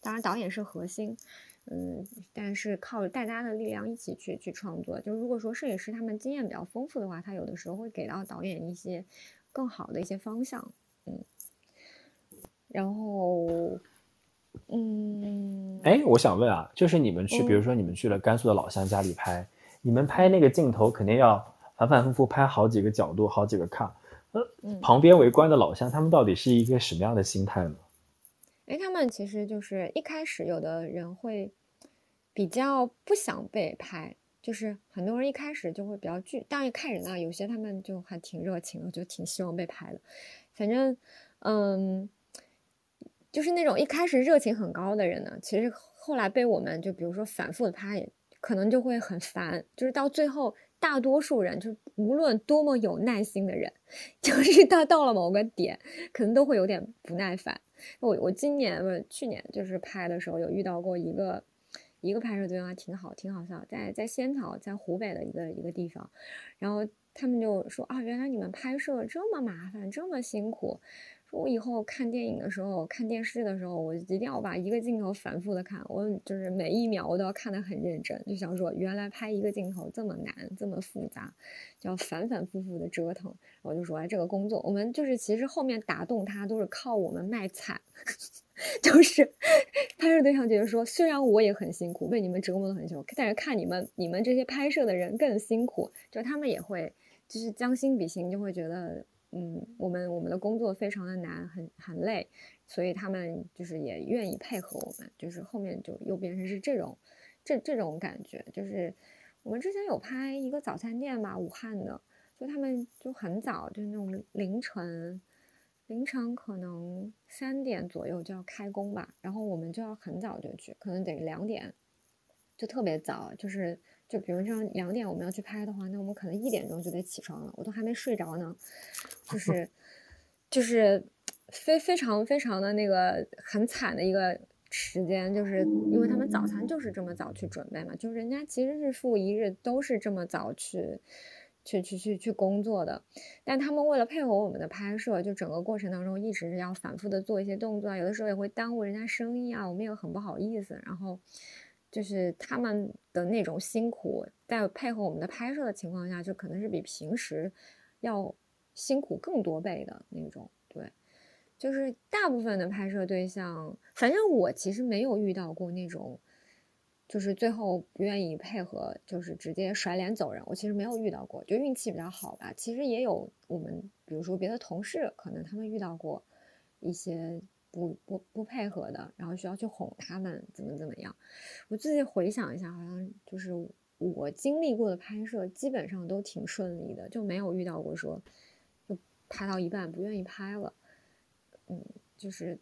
当然导演是核心，嗯，但是靠大家的力量一起去去创作。就如果说摄影师他们经验比较丰富的话，他有的时候会给到导演一些。更好的一些方向，嗯，然后，嗯，哎，我想问啊，就是你们去，比如说你们去了甘肃的老乡家里拍，嗯、你们拍那个镜头肯定要反反复复拍好几个角度，好几个看，呃，嗯、旁边围观的老乡他们到底是一个什么样的心态呢？哎，他们其实就是一开始有的人会比较不想被拍。就是很多人一开始就会比较拒，当然看人啊，有些他们就还挺热情的，就挺希望被拍的。反正，嗯，就是那种一开始热情很高的人呢，其实后来被我们就比如说反复的拍，可能就会很烦。就是到最后，大多数人就无论多么有耐心的人，就是他到了某个点，可能都会有点不耐烦。我我今年不去年就是拍的时候有遇到过一个。一个拍摄对象还挺好，挺好笑，在在仙桃，在湖北的一个一个地方，然后他们就说啊，原来你们拍摄这么麻烦，这么辛苦。我以后看电影的时候，看电视的时候，我一定要把一个镜头反复的看，我就是每一秒我都要看得很认真，就想说原来拍一个镜头这么难，这么复杂，就要反反复复的折腾。我就说哎，这个工作我们就是其实后面打动他都是靠我们卖惨。就是拍摄对象觉得说，虽然我也很辛苦，被你们折磨的很辛苦，但是看你们你们这些拍摄的人更辛苦，就他们也会就是将心比心，就会觉得嗯，我们我们的工作非常的难，很很累，所以他们就是也愿意配合我们，就是后面就又变成是这种这这种感觉，就是我们之前有拍一个早餐店吧，武汉的，就他们就很早，就是那种凌晨。凌晨可能三点左右就要开工吧，然后我们就要很早就去，可能得两点，就特别早。就是就比如说两点我们要去拍的话，那我们可能一点钟就得起床了，我都还没睡着呢。就 是就是非非常非常的那个很惨的一个时间，就是因为他们早餐就是这么早去准备嘛，就是人家其实日复一日都是这么早去。去去去去工作的，但他们为了配合我们的拍摄，就整个过程当中一直要反复的做一些动作，有的时候也会耽误人家生意啊，我们也很不好意思。然后就是他们的那种辛苦，在配合我们的拍摄的情况下，就可能是比平时要辛苦更多倍的那种。对，就是大部分的拍摄对象，反正我其实没有遇到过那种。就是最后不愿意配合，就是直接甩脸走人。我其实没有遇到过，就运气比较好吧。其实也有我们，比如说别的同事，可能他们遇到过一些不不不配合的，然后需要去哄他们，怎么怎么样。我自己回想一下，好像就是我经历过的拍摄，基本上都挺顺利的，就没有遇到过说就拍到一半不愿意拍了。嗯，就是。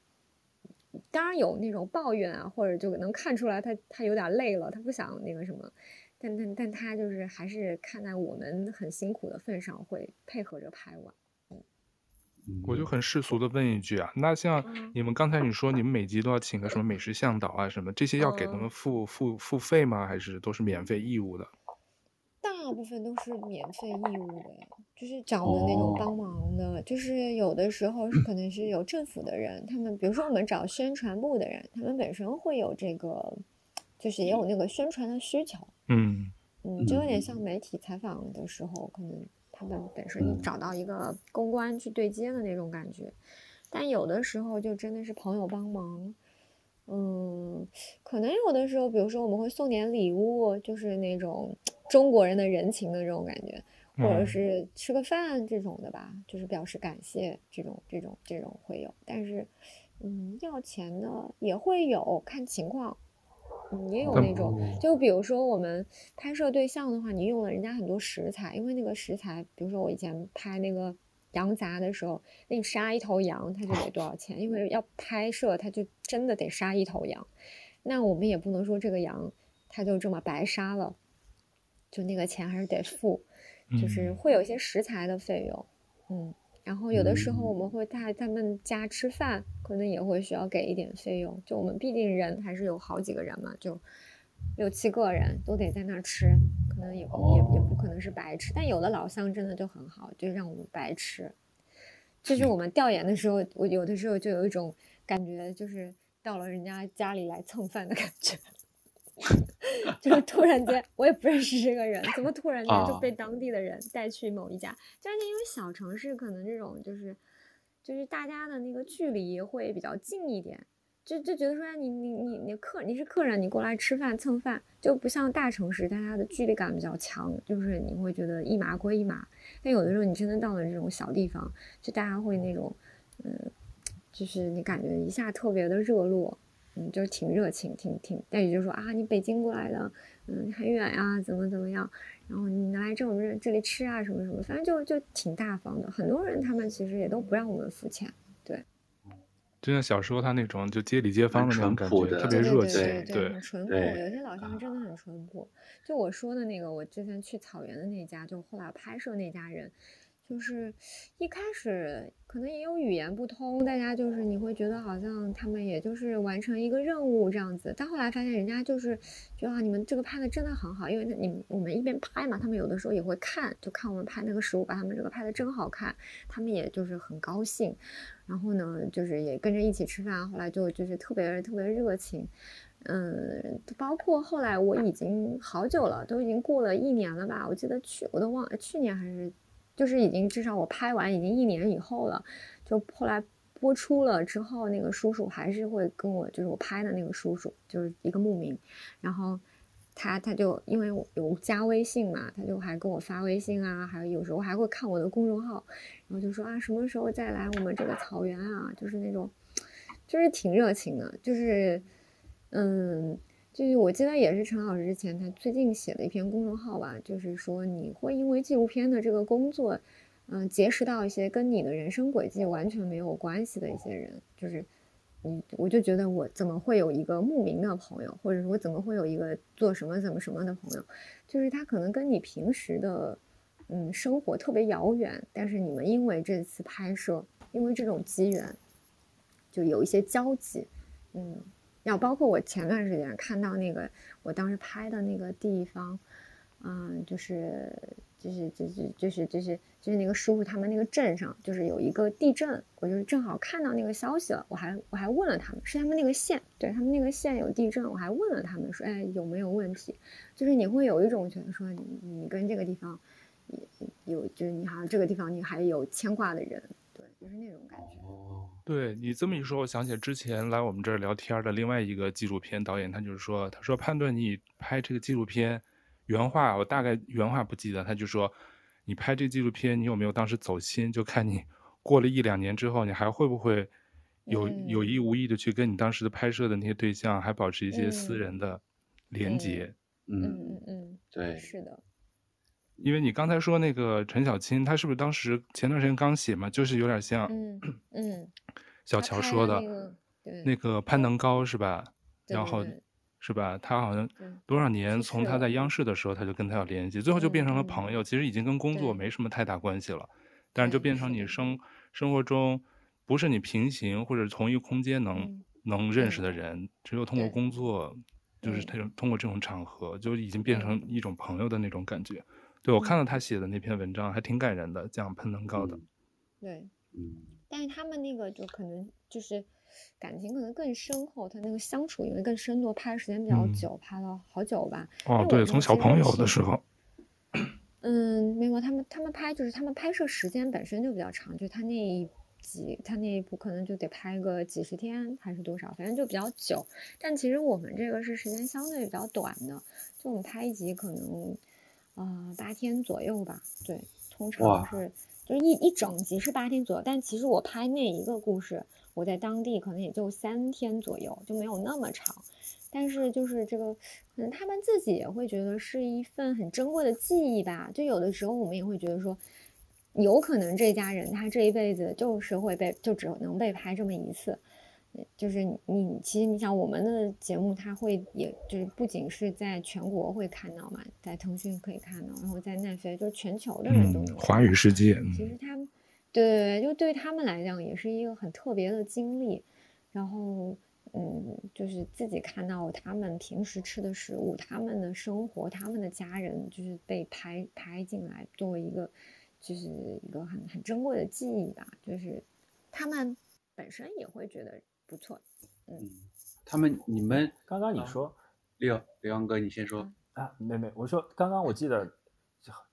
当然有那种抱怨啊，或者就能看出来他他有点累了，他不想那个什么，但但但他就是还是看在我们很辛苦的份上，会配合着拍完。嗯，我就。很世俗的问一句啊，那像你们刚才你说你们每集都要请个什么美食向导啊什么，这些要给他们付付付费吗？还是都是免费义务的？大部分都是免费义务的，就是找的那种帮忙的，哦、就是有的时候是可能是有政府的人，他们比如说我们找宣传部的人，他们本身会有这个，就是也有那个宣传的需求，嗯。嗯，就有点像媒体采访的时候，可能他们本身找到一个公关去对接的那种感觉，但有的时候就真的是朋友帮忙。嗯，可能有的时候，比如说我们会送点礼物，就是那种中国人的人情的这种感觉，或者是吃个饭这种的吧，就是表示感谢这种这种这种会有。但是，嗯，要钱的也会有，看情况。嗯，也有那种，就比如说我们拍摄对象的话，你用了人家很多食材，因为那个食材，比如说我以前拍那个羊杂的时候，那你杀一头羊，它就得多少钱？因为要拍摄，它就真的得杀一头羊。那我们也不能说这个羊它就这么白杀了，就那个钱还是得付，就是会有一些食材的费用，嗯。然后有的时候我们会在他们家吃饭，可能也会需要给一点费用。就我们毕竟人还是有好几个人嘛，就六七个人都得在那儿吃，可能也也也不可能是白吃。但有的老乡真的就很好，就让我们白吃。就是我们调研的时候，我有的时候就有一种感觉，就是到了人家家里来蹭饭的感觉。就是突然间，我也不认识这个人，怎么突然间就被当地的人带去某一家？就是因为小城市可能这种就是，就是大家的那个距离会比较近一点，就就觉得说，你你你你客你是客人，你过来吃饭蹭饭，就不像大城市，大家的距离感比较强，就是你会觉得一码归一码。但有的时候你真的到了这种小地方，就大家会那种，嗯，就是你感觉一下特别的热络。嗯，就是挺热情，挺挺，但也就是说啊，你北京过来的，嗯，很远呀，怎么怎么样，然后你来这我们这里吃啊，什么什么，反正就就挺大方的。很多人他们其实也都不让我们付钱，对。就像小时候他那种就街里街坊的那种感觉，特别热情，对，对，对，很淳朴。有些老乡真的很淳朴。就我说的那个，我之前去草原的那家，就后来拍摄那家人。就是一开始可能也有语言不通，大家就是你会觉得好像他们也就是完成一个任务这样子，但后来发现人家就是觉得啊，你们这个拍的真的很好，因为你我们一边拍嘛，他们有的时候也会看，就看我们拍那个食物，把他们这个拍的真好看，他们也就是很高兴，然后呢，就是也跟着一起吃饭，后来就就是特别特别热情，嗯，包括后来我已经好久了，都已经过了一年了吧，我记得去我都忘了去年还是。就是已经至少我拍完已经一年以后了，就后来播出了之后，那个叔叔还是会跟我，就是我拍的那个叔叔，就是一个牧民，然后他他就因为我有加微信嘛，他就还跟我发微信啊，还有有时候还会看我的公众号，然后就说啊什么时候再来我们这个草原啊，就是那种，就是挺热情的，就是嗯。就是我记得也是陈老师之前他最近写的一篇公众号吧，就是说你会因为纪录片的这个工作，嗯，结识到一些跟你的人生轨迹完全没有关系的一些人，就是，嗯，我就觉得我怎么会有一个牧民的朋友，或者说我怎么会有一个做什么怎么什么的朋友，就是他可能跟你平时的，嗯，生活特别遥远，但是你们因为这次拍摄，因为这种机缘，就有一些交集，嗯。要包括我前段时间看到那个，我当时拍的那个地方，嗯，就是就是就是就是就是就是那个叔叔他们那个镇上，就是有一个地震，我就是正好看到那个消息了，我还我还问了他们，是他们那个县，对他们那个县有地震，我还问了他们说，哎，有没有问题？就是你会有一种觉得说你你跟这个地方有，就是你好像这个地方你还有牵挂的人，对，就是那种感觉。对你这么一说，我想起之前来我们这儿聊天的另外一个纪录片导演，他就是说，他说判断你拍这个纪录片，原话我大概原话不记得，他就说，你拍这纪录片，你有没有当时走心，就看你 过了一两年之后，你还会不会有有意无意的去跟你当时的拍摄的那些对象还保持一些私人的。连接。嗯嗯嗯，对，是的。因为你刚才说那个陈小青，他是不是当时前段时间刚写嘛？就是有点像，嗯嗯，小乔说的，的那个、那个攀能高是吧？然后是吧？他好像多少年从他在央视的时候，他就跟他有联系，最后就变成了朋友。其实已经跟工作没什么太大关系了，但是就变成你生生活中不是你平行或者同一空间能能认识的人，只有通过工作，就是他通过这种场合，就已经变成一种朋友的那种感觉。对，我看到他写的那篇文章，还挺感人的，讲喷登高的。对，嗯，但是他们那个就可能就是感情可能更深厚，他那个相处因为更深度，拍的时间比较久，拍了好久吧。哦，对，从小朋友的时候。嗯，没有，他们他们拍就是他们拍摄时间本身就比较长，就他那一集他那一部可能就得拍个几十天还是多少，反正就比较久。但其实我们这个是时间相对比较短的，就我们拍一集可能。啊、呃，八天左右吧。对，通常是就是一一整集是八天左右，但其实我拍那一个故事，我在当地可能也就三天左右，就没有那么长。但是就是这个，可能他们自己也会觉得是一份很珍贵的记忆吧。就有的时候我们也会觉得说，有可能这家人他这一辈子就是会被，就只能被拍这么一次。就是你，其实你想，我们的节目，它会，也就是不仅是在全国会看到嘛，在腾讯可以看到，然后在奈飞，就是全球的人都能。华语世界。其实他们，对对对，就对他们来讲，也是一个很特别的经历。然后，嗯，就是自己看到他们平时吃的食物，他们的生活，他们的家人，就是被拍拍进来，作为一个，就是一个很很珍贵的记忆吧。就是他们本身也会觉得。不错，嗯，他们你们刚刚你说，刘刘洋哥，你先说啊，没没，我说刚刚我记得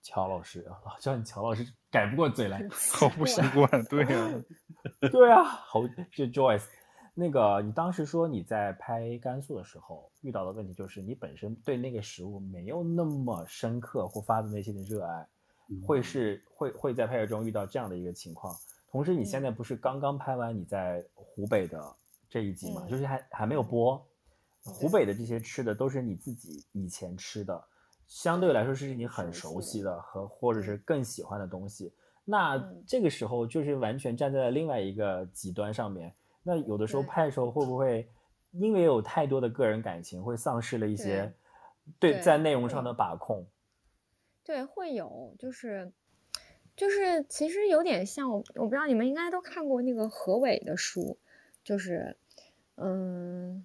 乔老师啊，叫你乔老师改不过嘴来，好不习惯，对呀、啊，对啊，好，就 Joyce，那个你当时说你在拍甘肃的时候遇到的问题就是你本身对那个食物没有那么深刻或发自内心的热爱，嗯、会是会会在拍摄中遇到这样的一个情况。同时，你现在不是刚刚拍完你在湖北的。这一集嘛，就是还还没有播。湖北的这些吃的都是你自己以前吃的，相对来说是你很熟悉的和或者是更喜欢的东西。那这个时候就是完全站在了另外一个极端上面。那有的时候拍的时候会不会因为有太多的个人感情，会丧失了一些对在内容上的把控？对，会有，就是就是其实有点像我，我不知道你们应该都看过那个何伟的书。就是，嗯，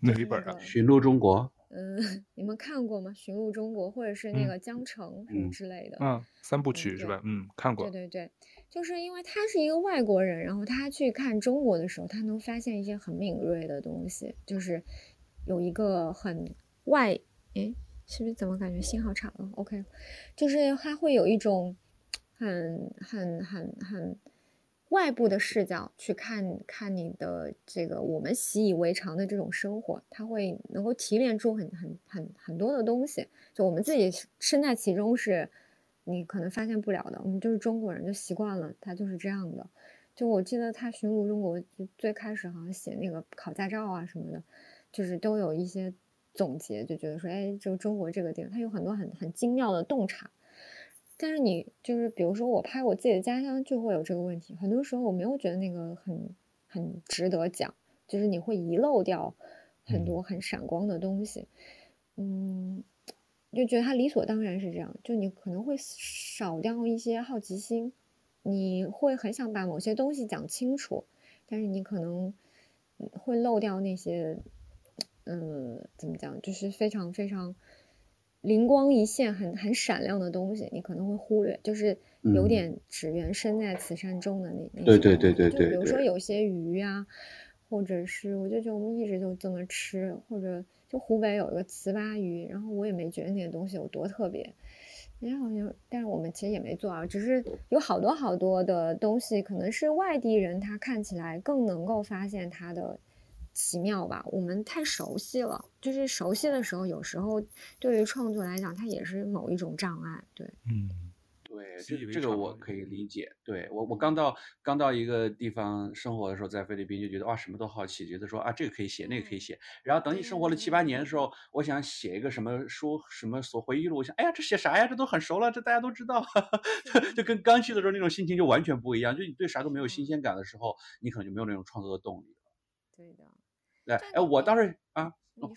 哪一本啊？《寻路中国》。嗯，你们看过吗？《寻路中国》或者是那个《江城》什么之类的？嗯，嗯，三部曲是吧？嗯，看过。对对对，就是因为他是一个外国人，然后他去看中国的时候，他能发现一些很敏锐的东西，就是有一个很外，诶，是不是怎么感觉信号差了？OK，就是他会有一种很很很很。外部的视角去看看你的这个我们习以为常的这种生活，它会能够提炼出很很很很多的东西。就我们自己身在其中是，你可能发现不了的。我们就是中国人，就习惯了，他就是这样的。就我记得他《寻路中国》最开始好像写那个考驾照啊什么的，就是都有一些总结，就觉得说，哎，就中国这个地方，它有很多很很精妙的洞察。但是你就是，比如说我拍我自己的家乡，就会有这个问题。很多时候我没有觉得那个很很值得讲，就是你会遗漏掉很多很闪光的东西，嗯，就觉得它理所当然是这样。就你可能会少掉一些好奇心，你会很想把某些东西讲清楚，但是你可能会漏掉那些，嗯，怎么讲，就是非常非常。灵光一现很、很很闪亮的东西，你可能会忽略，就是有点只缘身在此山中的那、嗯、那些。对对对对对。就比如说有些鱼啊，或者是我就觉得我们一直就这么吃，或者就湖北有一个糍粑鱼，然后我也没觉得那个东西有多特别，然后好像，但是我们其实也没做啊，只是有好多好多的东西，可能是外地人他看起来更能够发现它的。奇妙吧，我们太熟悉了，就是熟悉的时候，有时候对于创作来讲，它也是某一种障碍。对，嗯，对，这这个我可以理解。对我，我刚到刚到一个地方生活的时候，在菲律宾就觉得哇，什么都好奇，觉得说啊，这个可以写，那个可以写。然后等你生活了七八年的时候，我想写一个什么书，什么所回忆录，我想，哎呀，这写啥呀？这都很熟了，这大家都知道，就跟刚去的时候那种心情就完全不一样。就你对啥都没有新鲜感的时候，你可能就没有那种创作的动力了。对的。对，哎，我倒是啊，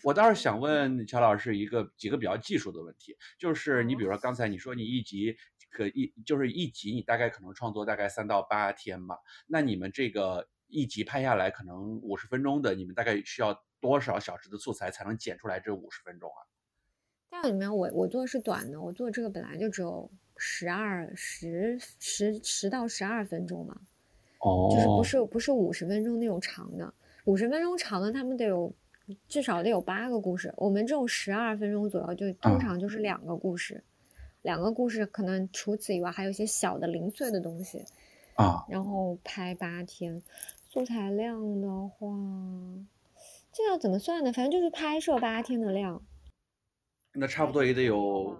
我倒是想问乔老师一个几个比较技术的问题，就是你比如说刚才你说你一集可一就是一集你大概可能创作大概三到八天嘛，那你们这个一集拍下来可能五十分钟的，你们大概需要多少小时的素材才能剪出来这五十分钟啊？这里面我我做的是短的，我做这个本来就只有十二十十十到十二分钟嘛，哦，就是不是不是五十分钟那种长的。五十分钟长的，他们得有至少得有八个故事。我们这种十二分钟左右，就通常就是两个故事，两个故事可能除此以外还有一些小的零碎的东西啊。然后拍八天，素材量的话，这要怎么算呢？反正就是拍摄八天的量。那差不多也得有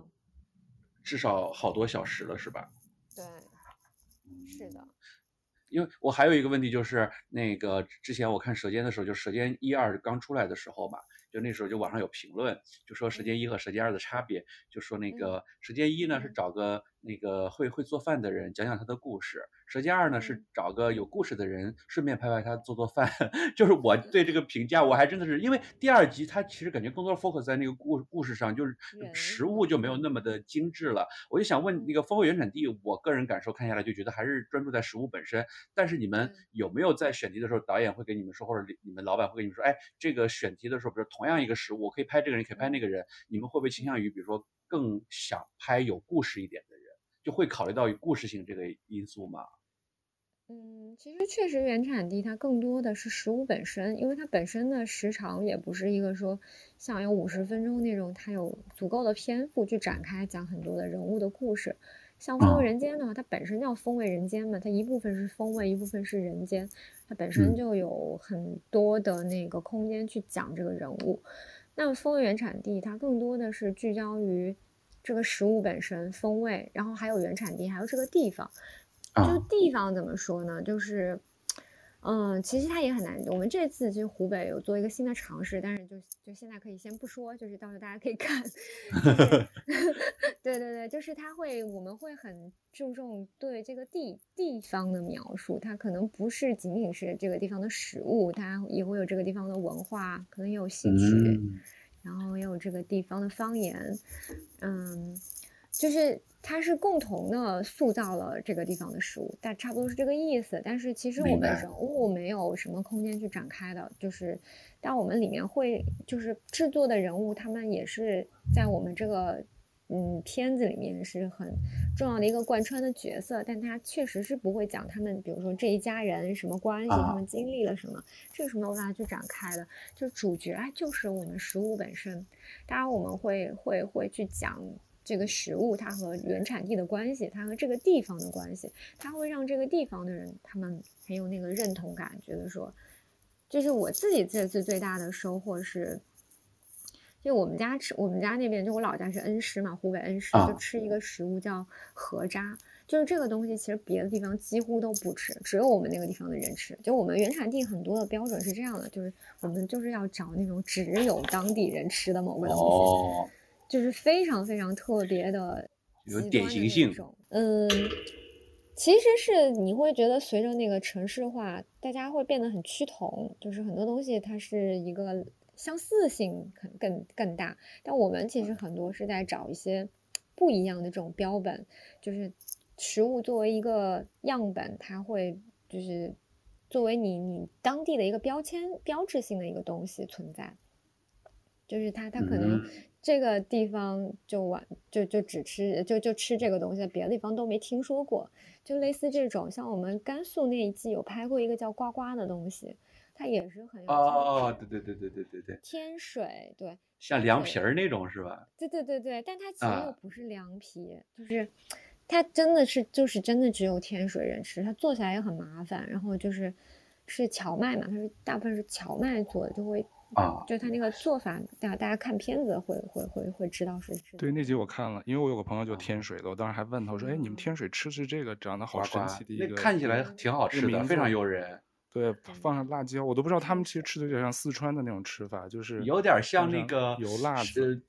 至少好多小时了，是吧？对。是的。因为我还有一个问题就是，那个之前我看《舌尖》的时候，就《舌尖》一二刚出来的时候嘛，就那时候就网上有评论，就说《舌尖一》和《舌尖二》的差别，就说那个《舌尖一》呢是找个那个会会做饭的人讲讲他的故事。舌尖二呢是找个有故事的人，顺便拍拍他做做饭。就是我对这个评价，我还真的是因为第二集他其实感觉更多 focus 在那个故故事上，就是食物就没有那么的精致了。我就想问那个《风味原产地》，我个人感受看下来就觉得还是专注在食物本身。但是你们有没有在选题的时候，导演会给你们说，或者你们老板会给你们说，哎，这个选题的时候，比如同样一个食物，我可以拍这个人，可以拍那个人，你们会不会倾向于，比如说更想拍有故事一点的人，就会考虑到有故事性这个因素嘛？嗯，其实确实原产地它更多的是食物本身，因为它本身的时长也不是一个说像有五十分钟那种，它有足够的篇幅去展开讲很多的人物的故事。像风味人间的话，它本身叫风味人间嘛，它一部分是风味，一部分是人间，它本身就有很多的那个空间去讲这个人物。那么风味原产地它更多的是聚焦于这个食物本身风味，然后还有原产地，还有这个地方。就地方怎么说呢？就是，嗯，其实它也很难。我们这次就湖北有做一个新的尝试，但是就就现在可以先不说，就是到时候大家可以看。就是、对对对，就是它会，我们会很注重对这个地地方的描述，它可能不是仅仅是这个地方的食物，它也会有这个地方的文化，可能也有戏曲，嗯、然后也有这个地方的方言，嗯，就是。它是共同的塑造了这个地方的食物，但差不多是这个意思。但是其实我们人物没有什么空间去展开的，就是，但我们里面会就是制作的人物，他们也是在我们这个嗯片子里面是很重要的一个贯穿的角色。但他确实是不会讲他们，比如说这一家人什么关系，他们经历了什么，这个是没有办法去展开的。就主角哎，就是我们食物本身。当然我们会会会去讲。这个食物它和原产地的关系，它和这个地方的关系，它会让这个地方的人他们很有那个认同感，觉得说，就是我自己这次最大的收获是，就我们家吃，我们家那边就我老家是恩施嘛，湖北恩施就吃一个食物叫河渣，就是这个东西其实别的地方几乎都不吃，只有我们那个地方的人吃。就我们原产地很多的标准是这样的，就是我们就是要找那种只有当地人吃的某个东西。哦就是非常非常特别的，有典型性。嗯，其实是你会觉得随着那个城市化，大家会变得很趋同，就是很多东西它是一个相似性更更更大。但我们其实很多是在找一些不一样的这种标本，就是食物作为一个样本，它会就是作为你你当地的一个标签标志性的一个东西存在，就是它它可能。这个地方就完就就只吃就就吃这个东西，别的地方都没听说过。就类似这种，像我们甘肃那一季有拍过一个叫呱呱的东西，它也是很有哦，对对对对对对对，天水对，像凉皮儿那种是吧？对对对对，但它其实又不是凉皮，啊、就是它真的是就是真的只有天水人吃，它做起来也很麻烦，然后就是是荞麦嘛，它是大部分是荞麦做的，就会。啊，就他那个做法，大大家看片子会会会会知道是是。对，那集我看了，因为我有个朋友就天水的，我当时还问他，我说：“哎，你们天水吃是这个长得好神奇的一个，看起来挺好吃的，非常诱人。”对，放上辣椒，我都不知道他们其实吃的有点像四川的那种吃法，就是有点像那个油辣子。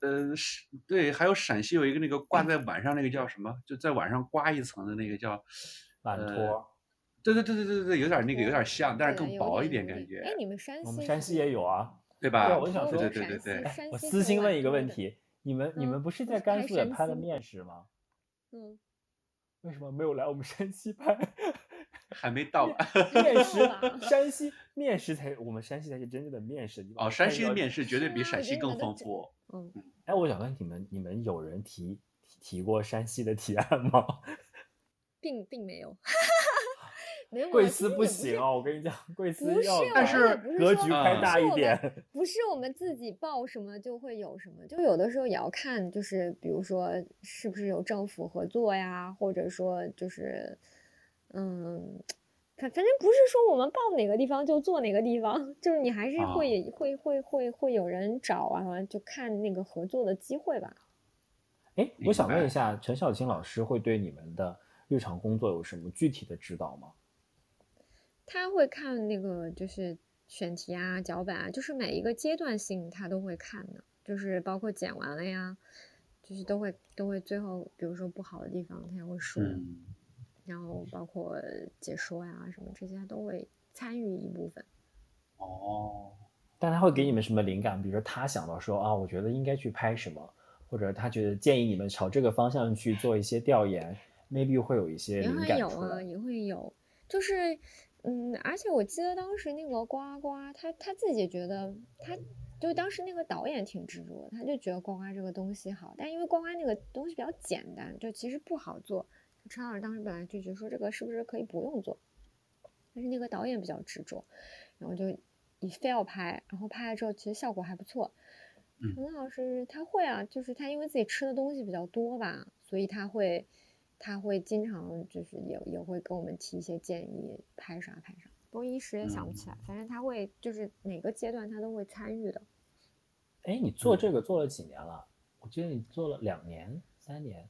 呃，是，对，还有陕西有一个那个挂在碗上那个叫什么？就在碗上刮一层的那个叫碗托。对对对对对对，有点那个有点像，但是更薄一点感觉。哎，你们山西？我们山西也有啊，对吧？对，我想说，对对对对。我私心问一个问题，你们你们不是在甘肃也拍了面食吗？嗯。为什么没有来我们山西拍？还没到。面食，山西面食才，我们山西才是真正的面食。哦，山西的面食绝对比陕西更丰富。嗯。哎，我想问你们，你们有人提提过山西的提案吗？并并没有。贵司不行哦，我跟你讲，贵司要，但是格局开大一点。不是我们自己报什么就会有什么，就有的时候也要看，就是比如说是不是有政府合作呀，或者说就是，嗯，反反正不是说我们报哪个地方就做哪个地方，就是你还是会、啊、会会会会有人找啊，就看那个合作的机会吧。哎，我想问一下，陈小青老师会对你们的。日常工作有什么具体的指导吗？他会看那个就是选题啊、脚本啊，就是每一个阶段性他都会看的，就是包括剪完了呀，就是都会都会最后，比如说不好的地方他也会说，嗯、然后包括解说呀什么这些他都会参与一部分。哦，但他会给你们什么灵感？比如说他想到说啊，我觉得应该去拍什么，或者他觉得建议你们朝这个方向去做一些调研，maybe 会有一些灵感有啊，也会有，就是。嗯，而且我记得当时那个呱呱，他他自己觉得，他就当时那个导演挺执着，他就觉得呱呱这个东西好，但因为呱呱那个东西比较简单，就其实不好做。陈老师当时本来就觉得说这个是不是可以不用做，但是那个导演比较执着，然后就你非要拍，然后拍了之后其实效果还不错。陈老师他会啊，就是他因为自己吃的东西比较多吧，所以他会。他会经常就是也也会跟我们提一些建议，拍啥拍啥，不过一时也想不起来。反正他会就是哪个阶段他都会参与的。哎，你做这个做了几年了？我记得你做了两年、三年。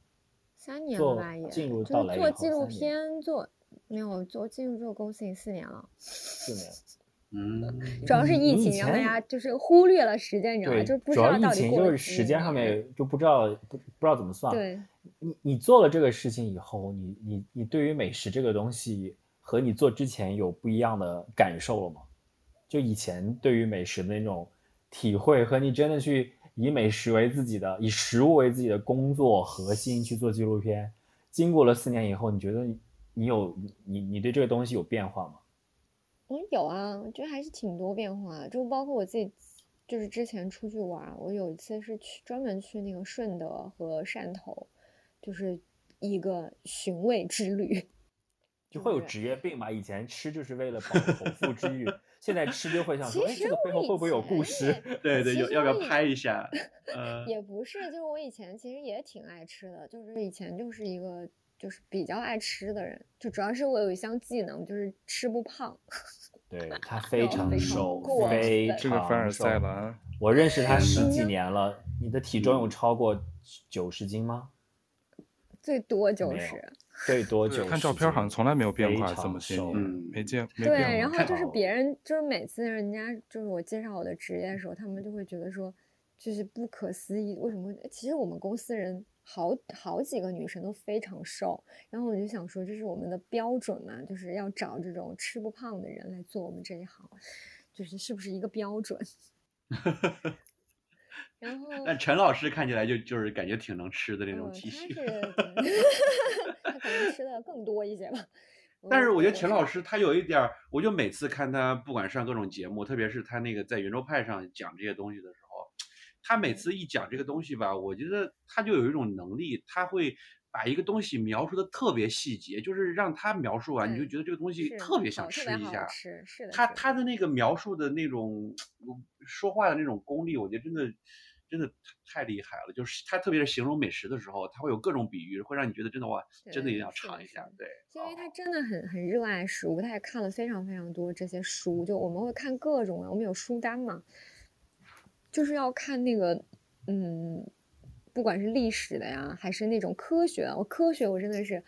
三年了吧也？进入到来做纪录片做没有做进入这个公司已经四年了。四年。嗯，主要是疫情，让大家就是忽略了时间，你知道吗？就不知道到底过。主要疫情就是时间上面就不知道不不知道怎么算。对。你你做了这个事情以后，你你你对于美食这个东西和你做之前有不一样的感受了吗？就以前对于美食的那种体会，和你真的去以美食为自己的，以食物为自己的工作核心去做纪录片，经过了四年以后，你觉得你有你你对这个东西有变化吗？我有啊，我觉得还是挺多变化，就包括我自己，就是之前出去玩，我有一次是去专门去那个顺德和汕头。就是一个寻味之旅，就会有职业病嘛？以前吃就是为了饱口腹之欲，现在吃就会想说，哎，这个背后会不会有故事？对对，有要不要拍一下？呃，也不是，就是我以前其实也挺爱吃的，就是以前就是一个就是比较爱吃的人，就主要是我有一项技能，就是吃不胖。对，他非常瘦，非常瘦。这个凡尔赛了，我认识他十几年了，你的体重有超过九十斤吗？最多就是，最多久看照片好像从来没有变化，这么些年没见没对，然后就是别人就是每次人家就是我介绍我的职业的时候，他们就会觉得说，就是不可思议，为什么？其实我们公司人好好几个女生都非常瘦，然后我就想说，这是我们的标准嘛，就是要找这种吃不胖的人来做我们这一行，就是是不是一个标准？然后，但陈老师看起来就就是感觉挺能吃的那种体型，嗯、他，他可能吃的更多一些吧。但是我觉得陈老师他有一点儿，我就每次看他不管上各种节目，特别是他那个在圆桌派上讲这些东西的时候，他每次一讲这个东西吧，我觉得他就有一种能力，他会把一个东西描述的特别细节，就是让他描述完，你就觉得这个东西特别想吃一下。是是的。他他的那个描述的那种说话的那种功力，我觉得真的。真的太厉害了，就是他特别是形容美食的时候，他会有各种比喻，会让你觉得真的哇，真的一定要尝一下。对，因为他真的很很热爱食物，他也看了非常非常多这些书，就我们会看各种，我们有书单嘛，就是要看那个，嗯，不管是历史的呀，还是那种科学的，我科学我真的是。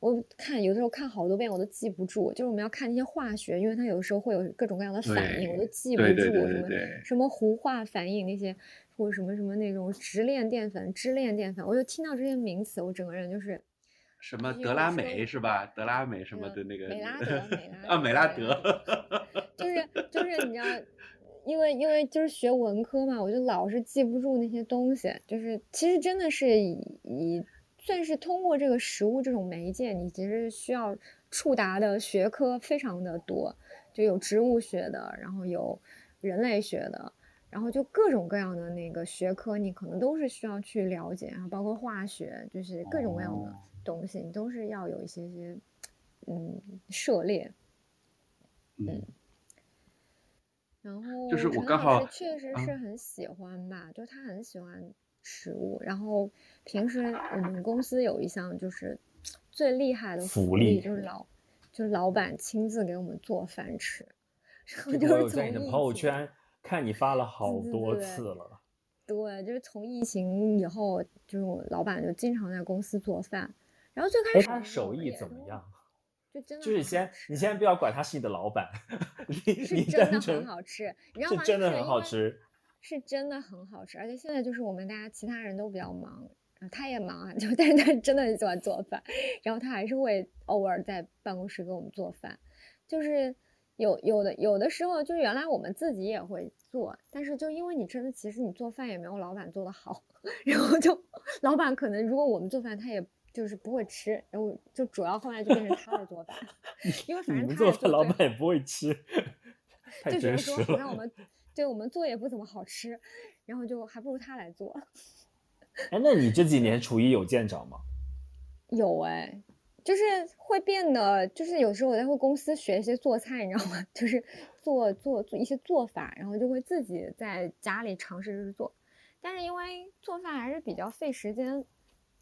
我看有的时候看好多遍我都记不住，就是我们要看那些化学，因为它有的时候会有各种各样的反应，我都记不住什么什么糊化反应那些，或者什么什么那种直链淀粉、支链淀粉，我就听到这些名词，我整个人就是什么德拉美是吧？德拉美什么的那个美拉德，美 拉啊美拉德，就是就是你知道，因为因为就是学文科嘛，我就老是记不住那些东西，就是其实真的是以以。算是通过这个食物这种媒介，你其实需要触达的学科非常的多，就有植物学的，然后有人类学的，然后就各种各样的那个学科，你可能都是需要去了解啊，包括化学，就是各种各样的东西，你都是要有一些些嗯涉猎，嗯，然后就是我刚好确实是很喜欢吧，就他很喜欢。食物，然后平时我们公司有一项就是最厉害的福利，就是老就是老板亲自给我们做饭吃。然后就是从在你的朋友圈看你发了好多次了。对，就是从疫情以后，就是我老板就经常在公司做饭，然后最开始他手艺怎么样？就真的就是先你先不要管他是你的老板，你 是真的很好吃，你知道吗？是真的很好吃，是真的很好吃，而且现在就是我们大家其他人都比较忙，他也忙啊，就但是他真的很喜欢做饭，然后他还是会偶尔在办公室给我们做饭，就是有有的有的时候就原来我们自己也会做，但是就因为你真的其实你做饭也没有老板做的好，然后就老板可能如果我们做饭他也。就是不会吃，然后就主要后来就变成他的做饭，因为反正他做饭老板也不会吃，太真实了。就觉得说好像我们对我们做也不怎么好吃，然后就还不如他来做。哎，那你这几年厨艺有见长吗？有哎，就是会变得，就是有时候我在公司学一些做菜，你知道吗？就是做做做一些做法，然后就会自己在家里尝试着做。但是因为做饭还是比较费时间。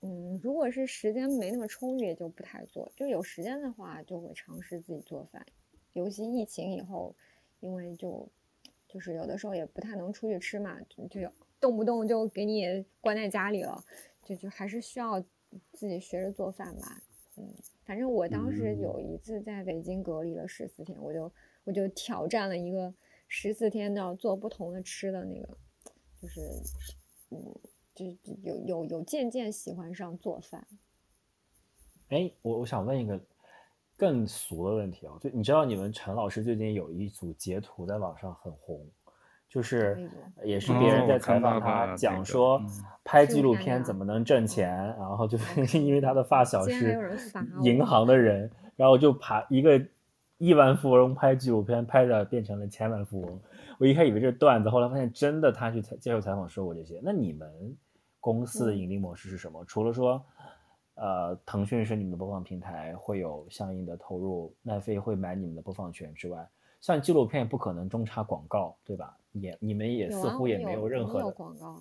嗯，如果是时间没那么充裕，就不太做。就有时间的话，就会尝试自己做饭。尤其疫情以后，因为就就是有的时候也不太能出去吃嘛，就就动不动就给你关在家里了，就就还是需要自己学着做饭吧。嗯，反正我当时有一次在北京隔离了十四天，我就我就挑战了一个十四天要做不同的吃的那个，就是嗯。就有有有渐渐喜欢上做饭。哎，我我想问一个更俗的问题啊，就你知道你们陈老师最近有一组截图在网上很红，就是也是别人在采访他，讲说拍纪录片怎么能挣钱，然后就 是因为他的发小是银行的人，然后就爬一个亿万富翁拍纪录片，拍的变成了千万富翁。我一开始以为这是段子，后来发现真的，他去接受采访说过这些。那你们公司的盈利模式是什么？嗯、除了说，呃，腾讯是你们的播放平台，会有相应的投入，奈飞会买你们的播放权之外，像纪录片不可能中插广告，对吧？也你们也似乎也没有任何的广告，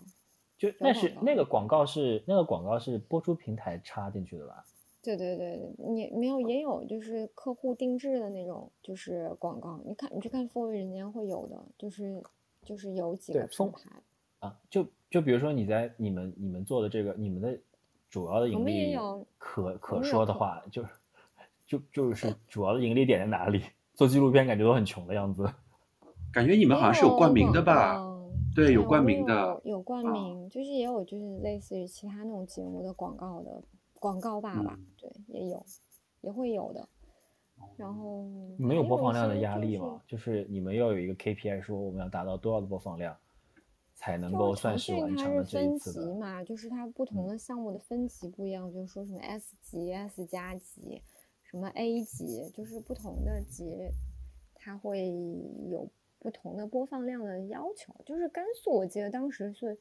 就那是那个广告是那个广告是播出平台插进去的吧？对对对，你没有也有就是客户定制的那种，就是广告。你看，你去看《风味人间》会有的，就是就是有几个品牌啊，就就比如说你在你们你们做的这个，你们的主要的盈利可可说的话，就是就就是主要的盈利点在哪里？做纪录片感觉都很穷的样子，感觉你们好像是有冠名的吧？对，有冠名的，有，有冠名，就是也有就是类似于其他那种节目的广告的。广告爸爸、嗯，对，也有，也会有的。然后没有播放量的压力吗？就是你们要有一个 KPI，说我们要达到多少的播放量，才能够算是完成了这一次的。分级嘛，就是它不同的项目的分级不一样，嗯、就是说什么 S 级、S 加级，什么 A 级，就是不同的级，它会有不同的播放量的要求。就是甘肃，我记得当时是。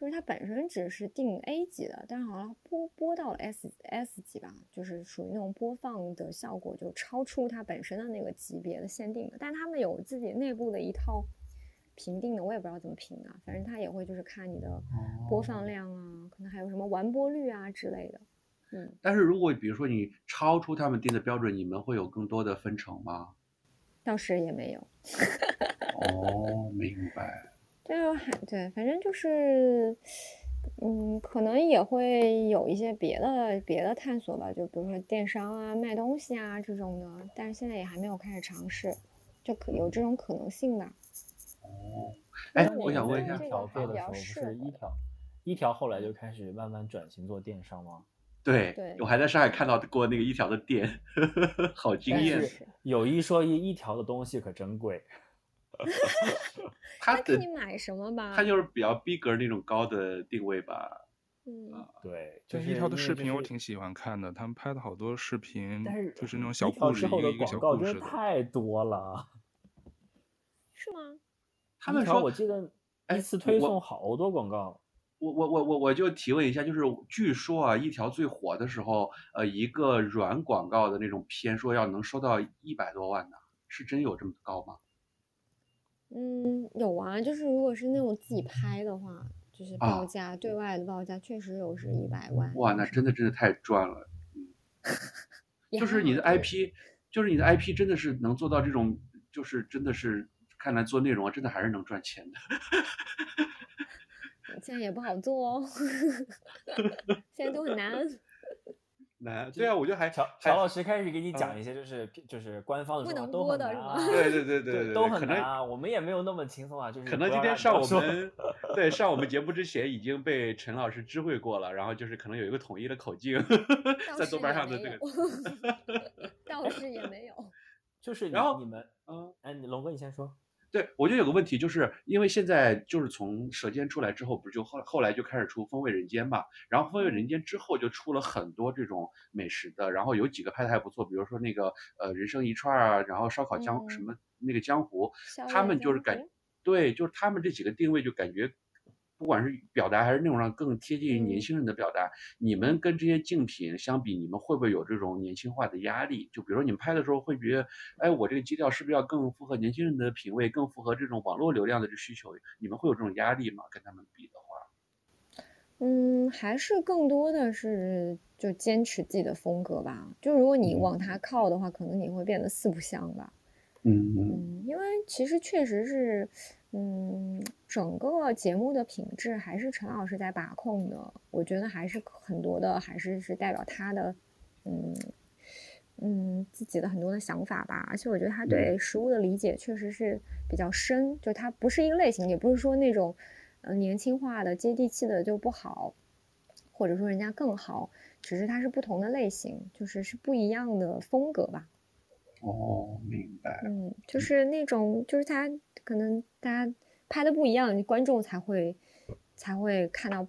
就是它本身只是定 A 级的，但是好像播播到了 S S 级吧，就是属于那种播放的效果就超出它本身的那个级别的限定的。但他们有自己内部的一套评定的，我也不知道怎么评啊，反正他也会就是看你的播放量啊，可能还有什么完播率啊之类的。嗯，但是如果比如说你超出他们定的标准，你们会有更多的分成吗？倒是也没有。哦，明白。就还对，反正就是，嗯，可能也会有一些别的别的探索吧，就比如说电商啊、卖东西啊这种的，但是现在也还没有开始尝试，就可有这种可能性吧。哦，哎，我想问一下，一条飞的时候不是一条，一条后来就开始慢慢转型做电商吗？对，对，我还在上海看到过那个一条的店，好惊艳。有一说一，一条的东西可真贵。他给你买什么吧？他就是比较逼格那种高的定位吧。嗯，对，就是一条的视频我挺喜欢看的，他们拍的好多视频，但是就是那种小故事，一个一个小故事的，太多了。是吗？他们说，我记得一次推送好多广告。我我我我我就提问一下，就是据说啊，一条最火的时候，呃，一个软广告的那种片，说要能收到一百多万呢，是真有这么高吗？嗯，有啊，就是如果是那种自己拍的话，就是报价、啊、对外的报价确实有是一百万。哇，那真的真的太赚了。嗯，就是你的 IP，就是你的 IP 真的是能做到这种，就是真的是看来做内容啊，真的还是能赚钱的。现在也不好做哦，现在都很难。难，对啊，我觉得还乔乔老师开始给你讲一些，就是、嗯、就是官方的说话都很难啊，对对对对对，都很难啊。我们也没有那么轻松啊，就是可能今天上我们 对上我们节目之前已经被陈老师知会过了，然后就是可能有一个统一的口径，在豆瓣上的这个，倒是也没有，就是然后你们嗯，哎，龙哥你先说。对，我觉得有个问题，就是因为现在就是从舌尖出来之后，不是就后后来就开始出风味人间嘛，然后风味人间之后就出了很多这种美食的，然后有几个拍的还不错，比如说那个呃人生一串啊，然后烧烤江、嗯、什么那个江湖，他们就是感对，就是他们这几个定位就感觉。不管是表达还是内容上更贴近于年轻人的表达，嗯，你们跟这些竞品相比，你们会不会有这种年轻化的压力？就比如说你们拍的时候会觉得，哎，我这个基调是不是要更符合年轻人的品味，更符合这种网络流量的这需求？你们会有这种压力吗？跟他们比的话，嗯，还是更多的是就坚持自己的风格吧。就如果你往他靠的话，嗯，可能你会变得四不像吧。嗯嗯，因为其实确实是。嗯，整个节目的品质还是陈老师在把控的。我觉得还是很多的，还是是代表他的，嗯嗯自己的很多的想法吧。而且我觉得他对食物的理解确实是比较深，就他不是一个类型，也不是说那种呃年轻化的、接地气的就不好，或者说人家更好，只是他是不同的类型，就是是不一样的风格吧。哦，明白。嗯，就是那种，就是他可能大家拍的不一样，观众才会才会看到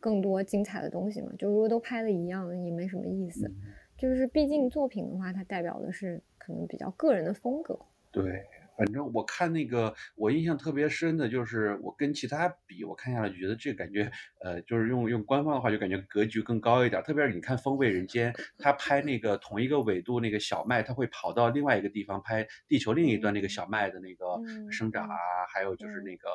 更多精彩的东西嘛。就如果都拍的一样，也没什么意思。嗯、就是毕竟作品的话，它代表的是可能比较个人的风格。对。反正我看那个，我印象特别深的就是我跟其他比，我看下来就觉得这感觉，呃，就是用用官方的话就感觉格局更高一点。特别是你看《风味人间》，他拍那个同一个纬度那个小麦，他会跑到另外一个地方拍地球另一端那个小麦的那个生长啊，还有就是那个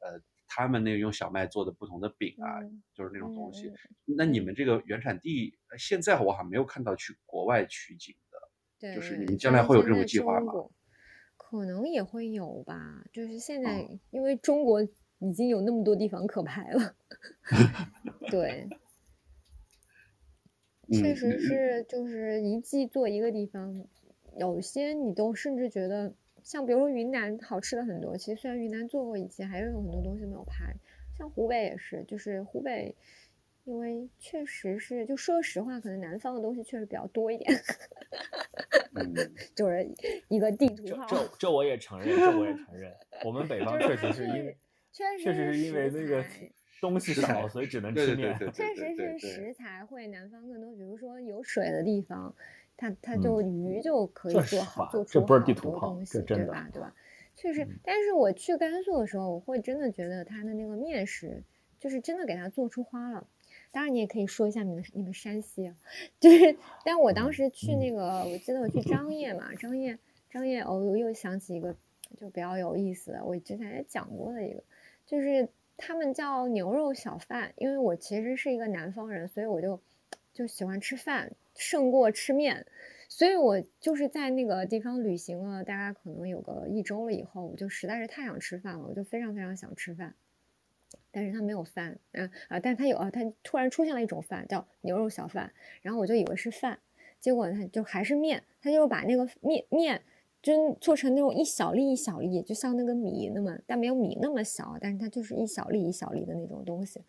呃，他们那个用小麦做的不同的饼啊，就是那种东西。那你们这个原产地现在我好像没有看到去国外取景的，就是你们将来会有这种计划吗？可能也会有吧，就是现在，因为中国已经有那么多地方可拍了，对，确实是，就是一季做一个地方，有些你都甚至觉得，像比如说云南好吃的很多，其实虽然云南做过一季，还是有很多东西没有拍，像湖北也是，就是湖北。因为确实是，就说实话，可能南方的东西确实比较多一点，嗯、就是一个地图炮。这这，我也承认，这我也承认，我们北方确实是因为，确实确实是因为那个东西少，所以只能吃面。确实是食材会南方更多，比如说有水的地方，它它就鱼就可以做好，嗯、做出好多东西，对吧？对吧？确实，但是我去甘肃的时候，我会真的觉得它的那个面食，就是真的给它做出花了。当然，你也可以说一下你们你们山西啊，就是，但我当时去那个，我记得我去张掖嘛，张掖张掖，哦，我又想起一个就比较有意思的，我之前也讲过的一个，就是他们叫牛肉小饭，因为我其实是一个南方人，所以我就就喜欢吃饭胜过吃面，所以我就是在那个地方旅行了，大概可能有个一周了以后，我就实在是太想吃饭了，我就非常非常想吃饭。但是他没有饭，嗯啊，但是他有啊，他突然出现了一种饭叫牛肉小饭，然后我就以为是饭，结果他就还是面，他就把那个面面就做成那种一小粒一小粒，就像那个米那么，但没有米那么小，但是它就是一小粒一小粒的那种东西，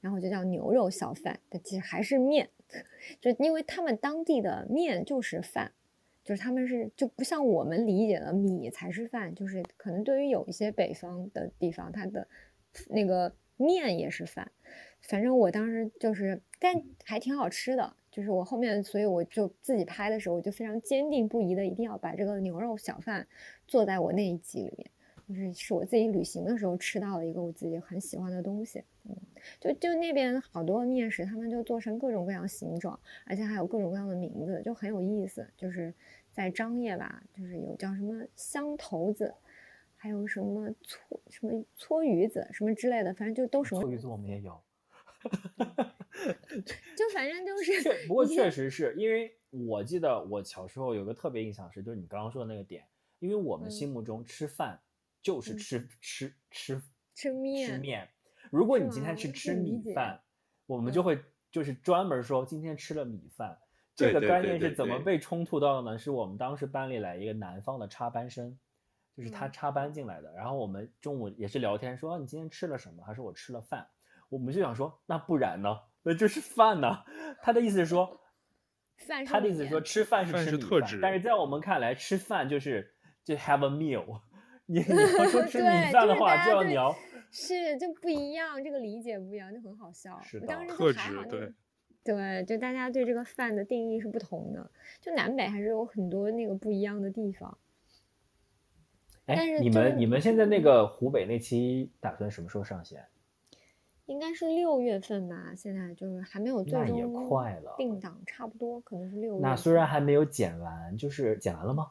然后就叫牛肉小饭，但其实还是面，就因为他们当地的面就是饭，就是他们是就不像我们理解的米才是饭，就是可能对于有一些北方的地方，它的那个。面也是饭，反正我当时就是，但还挺好吃的。就是我后面，所以我就自己拍的时候，我就非常坚定不移的一定要把这个牛肉小饭做在我那一集里面，就是是我自己旅行的时候吃到的一个我自己很喜欢的东西。嗯，就就那边好多面食，他们就做成各种各样形状，而且还有各种各样的名字，就很有意思。就是在张掖吧，就是有叫什么香头子。还有什么搓什么搓鱼子什么之类的，反正就都什么。搓鱼子我们也有，就反正就是。不过确实是因为我记得我小时候有个特别印象是，就是你刚刚说的那个点，因为我们心目中吃饭就是吃、嗯、吃吃吃面吃面。如果你今天去吃米饭，我们就会就是专门说今天吃了米饭。这个概念是怎么被冲突到的呢？是我们当时班里来一个南方的插班生，就是他插班进来的。然后我们中午也是聊天，说你今天吃了什么？他说我吃了饭。我们就想说，那不然呢？那就是饭呢。他的意思是说，饭他的意思是说吃饭是吃米饭，是但是在我们看来，吃饭就是就 have a meal。你你要说 吃米饭的话，就要你要是就不一样，这个理解不一样，就很好笑。是的，当时特质对。对，就大家对这个饭的定义是不同的，就南北还是有很多那个不一样的地方。哎，但是你们你们现在那个湖北那期打算什么时候上线？应该是六月份吧，现在就是还没有最终快了，差不多可能是六月。那虽然还没有剪完，就是剪完了吗？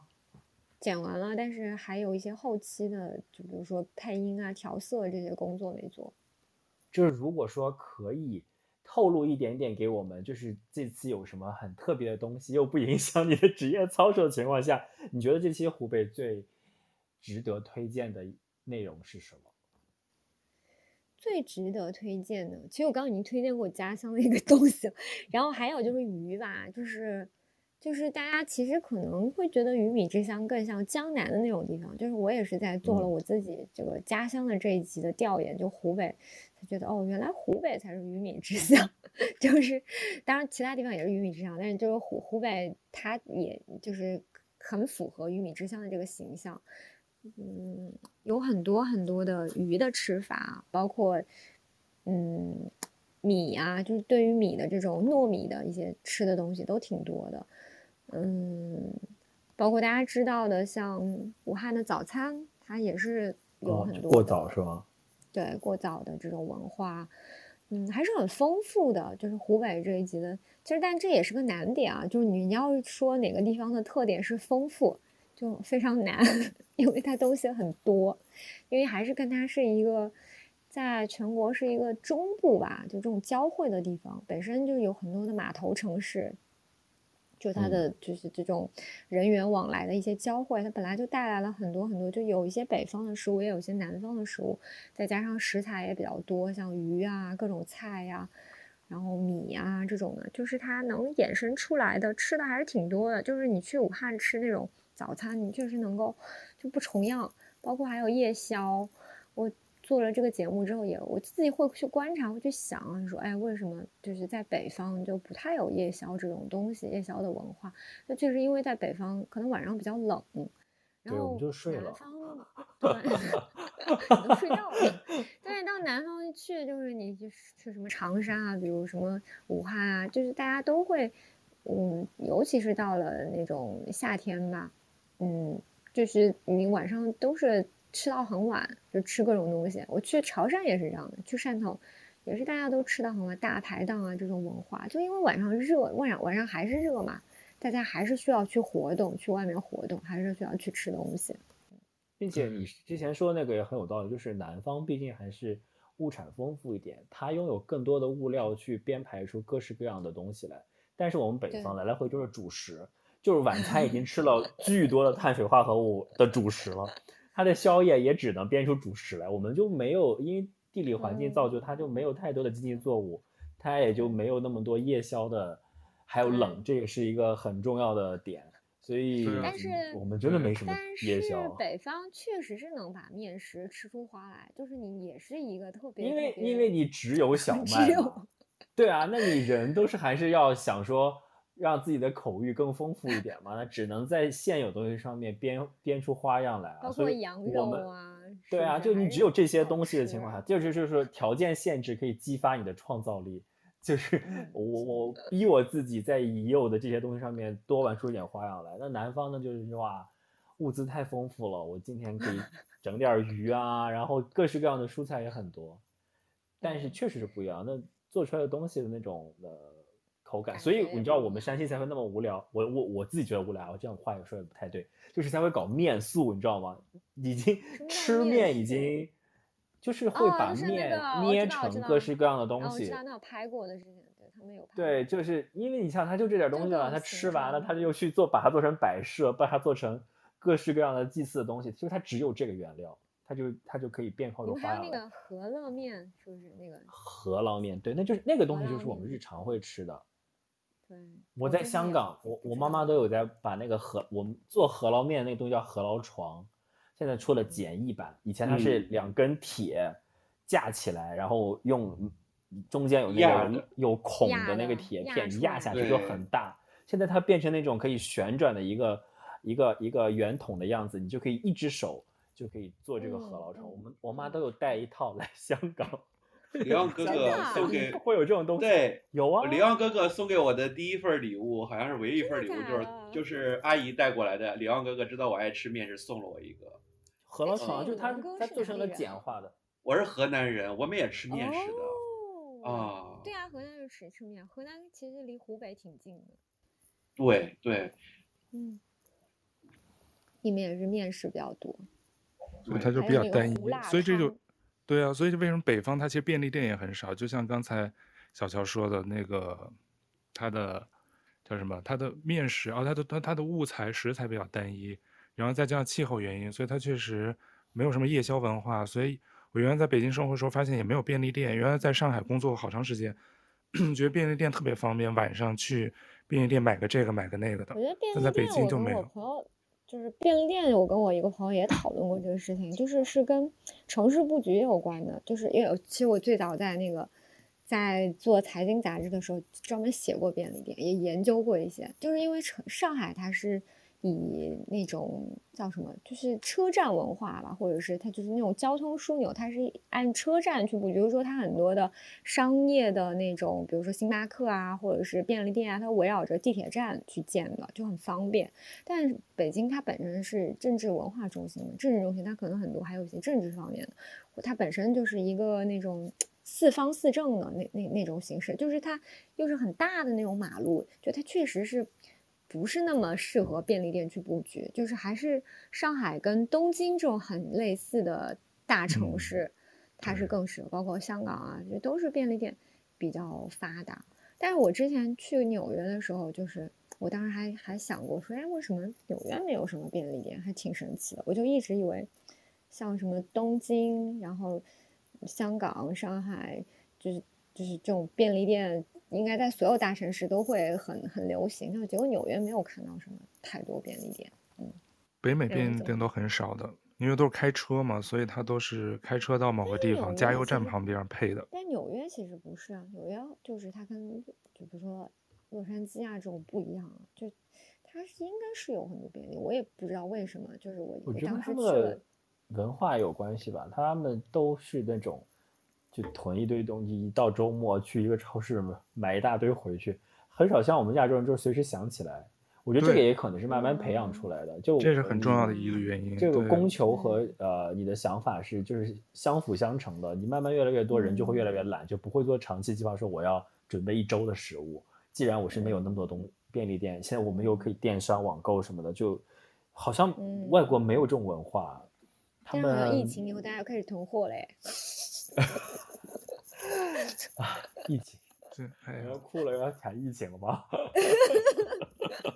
剪完了，但是还有一些后期的，就比如说配音啊、调色这些工作没做。就是如果说可以。透露一点点给我们，就是这次有什么很特别的东西，又不影响你的职业操守的情况下，你觉得这期湖北最值得推荐的内容是什么？最值得推荐的，其实我刚刚已经推荐过我家乡的一个东西，然后还有就是鱼吧，就是。就是大家其实可能会觉得鱼米之乡更像江南的那种地方，就是我也是在做了我自己这个家乡的这一集的调研，就湖北，才觉得哦，原来湖北才是鱼米之乡，就是当然其他地方也是鱼米之乡，但是就是湖湖北它也就是很符合鱼米之乡的这个形象，嗯，有很多很多的鱼的吃法，包括嗯米啊，就是对于米的这种糯米的一些吃的东西都挺多的。嗯，包括大家知道的，像武汉的早餐，它也是有很多、哦、过早是吗？对，过早的这种文化，嗯，还是很丰富的。就是湖北这一级的，其实但这也是个难点啊，就是你要说哪个地方的特点是丰富，就非常难，因为它东西很多，因为还是跟它是一个在全国是一个中部吧，就这种交汇的地方，本身就有很多的码头城市。就它的就是这种人员往来的一些交汇，它本来就带来了很多很多，就有一些北方的食物，也有一些南方的食物，再加上食材也比较多，像鱼啊、各种菜呀、啊，然后米啊这种的，就是它能衍生出来的吃的还是挺多的。就是你去武汉吃那种早餐，你确实能够就不重样，包括还有夜宵，我。做了这个节目之后也，也我自己会去观察，会去想，说，哎，为什么就是在北方就不太有夜宵这种东西，夜宵的文化？那确实因为在北方可能晚上比较冷，然后我们就睡了，南方对，都睡觉了。但是到南方去，就是你去去什么长沙啊，比如什么武汉啊，就是大家都会，嗯，尤其是到了那种夏天吧，嗯，就是你晚上都是。吃到很晚，就吃各种东西。我去潮汕也是这样的，去汕头也是大家都吃到很晚，大排档啊这种文化，就因为晚上热，晚上晚上还是热嘛，大家还是需要去活动，去外面活动，还是需要去吃东西。并且你之前说那个也很有道理，就是南方毕竟还是物产丰富一点，它拥有更多的物料去编排出各式各样的东西来。但是我们北方来来回就是主食，就是晚餐已经吃了 巨多的碳水化合物的主食了。它的宵夜也只能编出主食来，我们就没有，因为地理环境造就，它就没有太多的经济作物，它也就没有那么多夜宵的，还有冷，这也是一个很重要的点。所以，但是我们真的没什么夜宵。但是北方确实是能把面食吃出花来，就是你也是一个特别，因为因为你只有小 麦，对啊，那你人都是还是要想说。让自己的口欲更丰富一点嘛，那只能在现有东西上面编编出花样来啊。包括羊肉啊，对啊，就你只有这些东西的情况下，就是就是说条件限制可以激发你的创造力，就是我我逼我自己在已有的这些东西上面多玩出一点花样来。那南方呢，就是哇，物资太丰富了，我今天可以 整点鱼啊，然后各式各样的蔬菜也很多，但是确实是不一样，那做出来的东西的那种的。口感，所以你知道我们山西才会那么无聊。我我我自己觉得无聊，我这样话也说也不太对，就是才会搞面素，你知道吗？已经吃面已经，就是会把面捏成各式各样的东西。我知道那有拍过的事情，对他们有拍。对，就是因为你像他就这点东西了，他吃完了，他就又去做，把它做成摆设，把它做成各式各样的祭祀的东西。其实他只有这个原料，他就他就可以变化出花样。还有那个饸饹面，是不是那个？饸饹面，对，那就是那个东西，就是我们日常会吃的。对，我在香港，我我妈妈都有在把那个河，我们做饸饹面那个东西叫饸饹床，现在出了简易版。以前它是两根铁架起来，嗯、然后用中间有那个有孔的那个铁片压下去就很大。现在它变成那种可以旋转的一个一个一个圆筒的样子，你就可以一只手就可以做这个饸饹床。嗯、我们我妈都有带一套来香港。李昂哥哥送给会有这种东西，对，有啊。李昂哥哥送给我的第一份礼物，好像是唯一一份礼物，就是就是阿姨带过来的。李昂哥哥知道我爱吃面，是送了我一个饸饹床，就是他他做成了简化的。我是河南人，我们也吃面食的啊、哦。对啊，河南人吃吃面，河南其实离湖北挺近的。对对，嗯，你们也是面食比较多，所以它就比较单一，所以这就。对啊，所以为什么北方它其实便利店也很少？就像刚才小乔说的那个，它的叫什么？它的面食哦，它的它它的物材食材比较单一，然后再加上气候原因，所以它确实没有什么夜宵文化。所以我原来在北京生活的时候，发现也没有便利店。原来在上海工作好长时间，觉得便利店特别方便，晚上去便利店买个这个买个那个的。我觉得便利店，但在北京就没有。就是便利店，我跟我一个朋友也讨论过这个事情，就是是跟城市布局有关的。就是因为其实我最早在那个在做财经杂志的时候，专门写过便利店，也研究过一些。就是因为城上海它是。以那种叫什么，就是车站文化吧，或者是它就是那种交通枢纽，它是按车站去布局，比如说它很多的商业的那种，比如说星巴克啊，或者是便利店啊，它围绕着地铁站去建的，就很方便。但北京它本身是政治文化中心嘛，政治中心它可能很多还有一些政治方面的，它本身就是一个那种四方四正的那那那种形式，就是它又是很大的那种马路，就它确实是。不是那么适合便利店去布局，就是还是上海跟东京这种很类似的大城市，它是更适合，包括香港啊，这都是便利店比较发达。但是我之前去纽约的时候，就是我当时还还想过说，哎，为什么纽约没有什么便利店，还挺神奇的。我就一直以为，像什么东京，然后香港、上海，就是就是这种便利店。应该在所有大城市都会很很流行，就结果纽约没有看到什么太多便利店。嗯，北美便利店都很少的，因为都是开车嘛，所以它都是开车到某个地方加油站旁边配的。但纽约其实不是啊，纽约就是它跟就比如说洛杉矶啊这种不一样，就它是应该是有很多便利，我也不知道为什么，就是我我当时去了。文化有关系吧，他们都是那种。就囤一堆东西，一到周末去一个超市买一大堆回去，很少像我们亚洲人，就是随时想起来。我觉得这个也可能是慢慢培养出来的，就这是很重要的一个原因。这个供求和呃你的想法是就是相辅相成的。你慢慢越来越多人就会越来越懒，就不会做长期计划，说我要准备一周的食物。既然我身边有那么多东便利店，现在我们又可以电商网购什么的，就好像外国没有这种文化。他们疫情以后大家又开始囤货嘞。啊！疫情，这哎要哭了，要谈疫情了吗？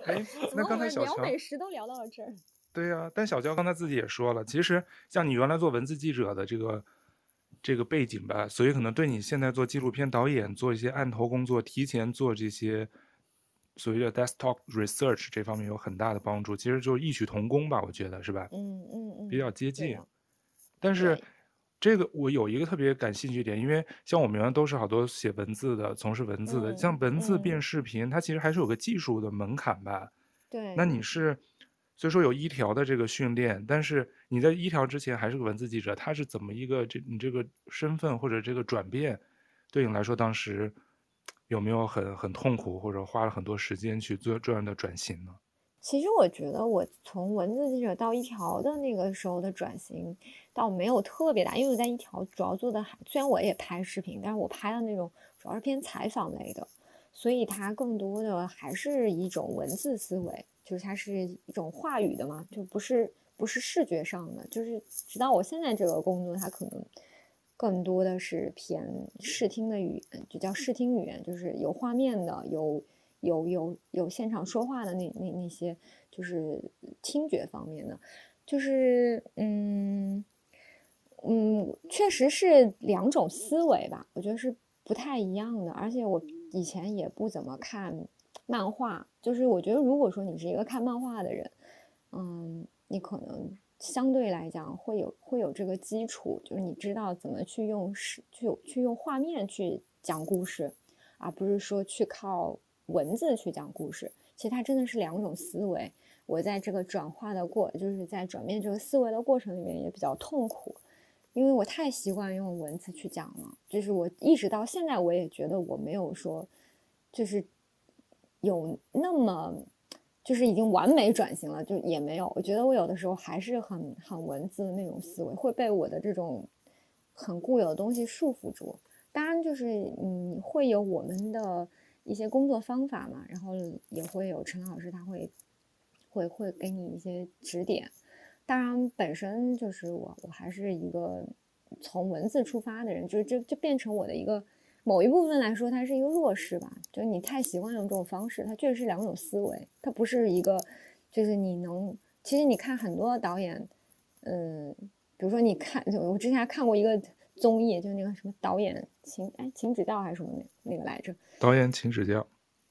哎，那刚才小乔聊美食都聊到了这儿。对呀、啊，但小乔刚才自己也说了，其实像你原来做文字记者的这个这个背景吧，所以可能对你现在做纪录片导演、做一些案头工作、提前做这些所谓的 desktop research 这方面有很大的帮助。其实就是异曲同工吧，我觉得是吧？嗯嗯嗯，比较接近，但是。这个我有一个特别感兴趣点，因为像我们原来都是好多写文字的，从事文字的，嗯、像文字变视频，嗯，它其实还是有个技术的门槛吧？对。那你是，所以说有一条的这个训练，但是你在一条之前还是个文字记者，他是怎么一个这你这个身份或者这个转变，对你来说当时有没有很很痛苦，或者花了很多时间去做这样的转型呢？其实我觉得我从文字记者到一条的那个时候的转型，倒没有特别大，因为我在一条主要做的，虽然我也拍视频，但是我拍的那种主要是偏采访类的，所以它更多的还是一种文字思维，就是它是一种话语的嘛，就不是不是视觉上的，就是直到我现在这个工作，它可能更多的是偏视听的语言，就叫视听语言，就是有画面的有。有有有现场说话的那那那些，就是听觉方面的，就是嗯嗯，确实是两种思维吧，我觉得是不太一样的。而且我以前也不怎么看漫画，就是我觉得如果说你是一个看漫画的人，嗯，你可能相对来讲会有会有这个基础，就是你知道怎么去用视去去用画面去讲故事，而不是说去靠文字去讲故事。其实它真的是两种思维。我在这个转化的过，就是在转变这个思维的过程里面也比较痛苦，因为我太习惯用文字去讲了。就是我一直到现在，我也觉得我没有说，就是有那么，就是已经完美转型了，就也没有。我觉得我有的时候还是很很文字的那种思维，会被我的这种很固有的东西束缚住。当然，就是嗯，会有我们的一些工作方法嘛，然后也会有陈老师他会。会会给你一些指点，当然本身就是我，我还是一个从文字出发的人，就是就就变成我的一个某一部分来说，它是一个弱势吧。就是你太习惯用这种方式，它确实是两种思维，它不是一个，就是你能，其实你看很多导演，嗯，比如说你看，就我之前还看过一个综艺，就那个什么导演请哎请指教还是什么那那个来着？导演请指教。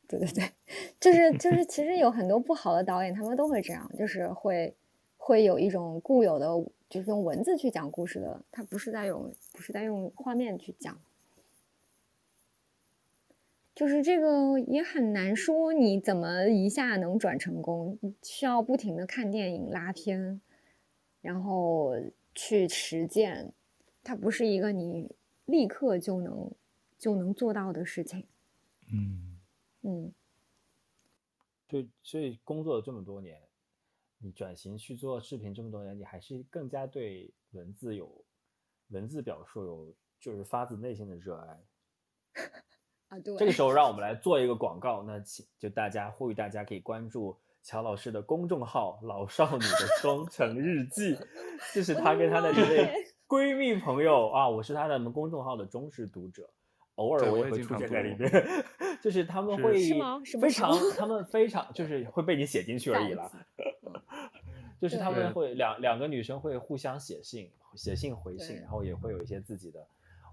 对对对，就是就是，其实有很多不好的导演，他们都会这样，就是会会有一种固有的，就是用文字去讲故事的，他不是在用不是在用画面去讲，就是这个也很难说你怎么一下能转成功，需要不停的看电影拉片，然后去实践，它不是一个你立刻就能就能做到的事情，嗯。嗯，就所以工作了这么多年，你转型去做视频这么多年，你还是更加对文字有文字表述有就是发自内心的热爱 啊。对，这个时候让我们来做一个广告，那请就大家呼吁大家可以关注乔老师的公众号“老少女的双城日记”，这是他跟他的一位闺蜜朋友啊，我是她的公众号的忠实读者。偶尔我也会出现在里面，就是他们会非常，他们非常就是会被你写进去而已了。就是他们会两两个女生会互相写信，写信回信，然后也会有一些自己的，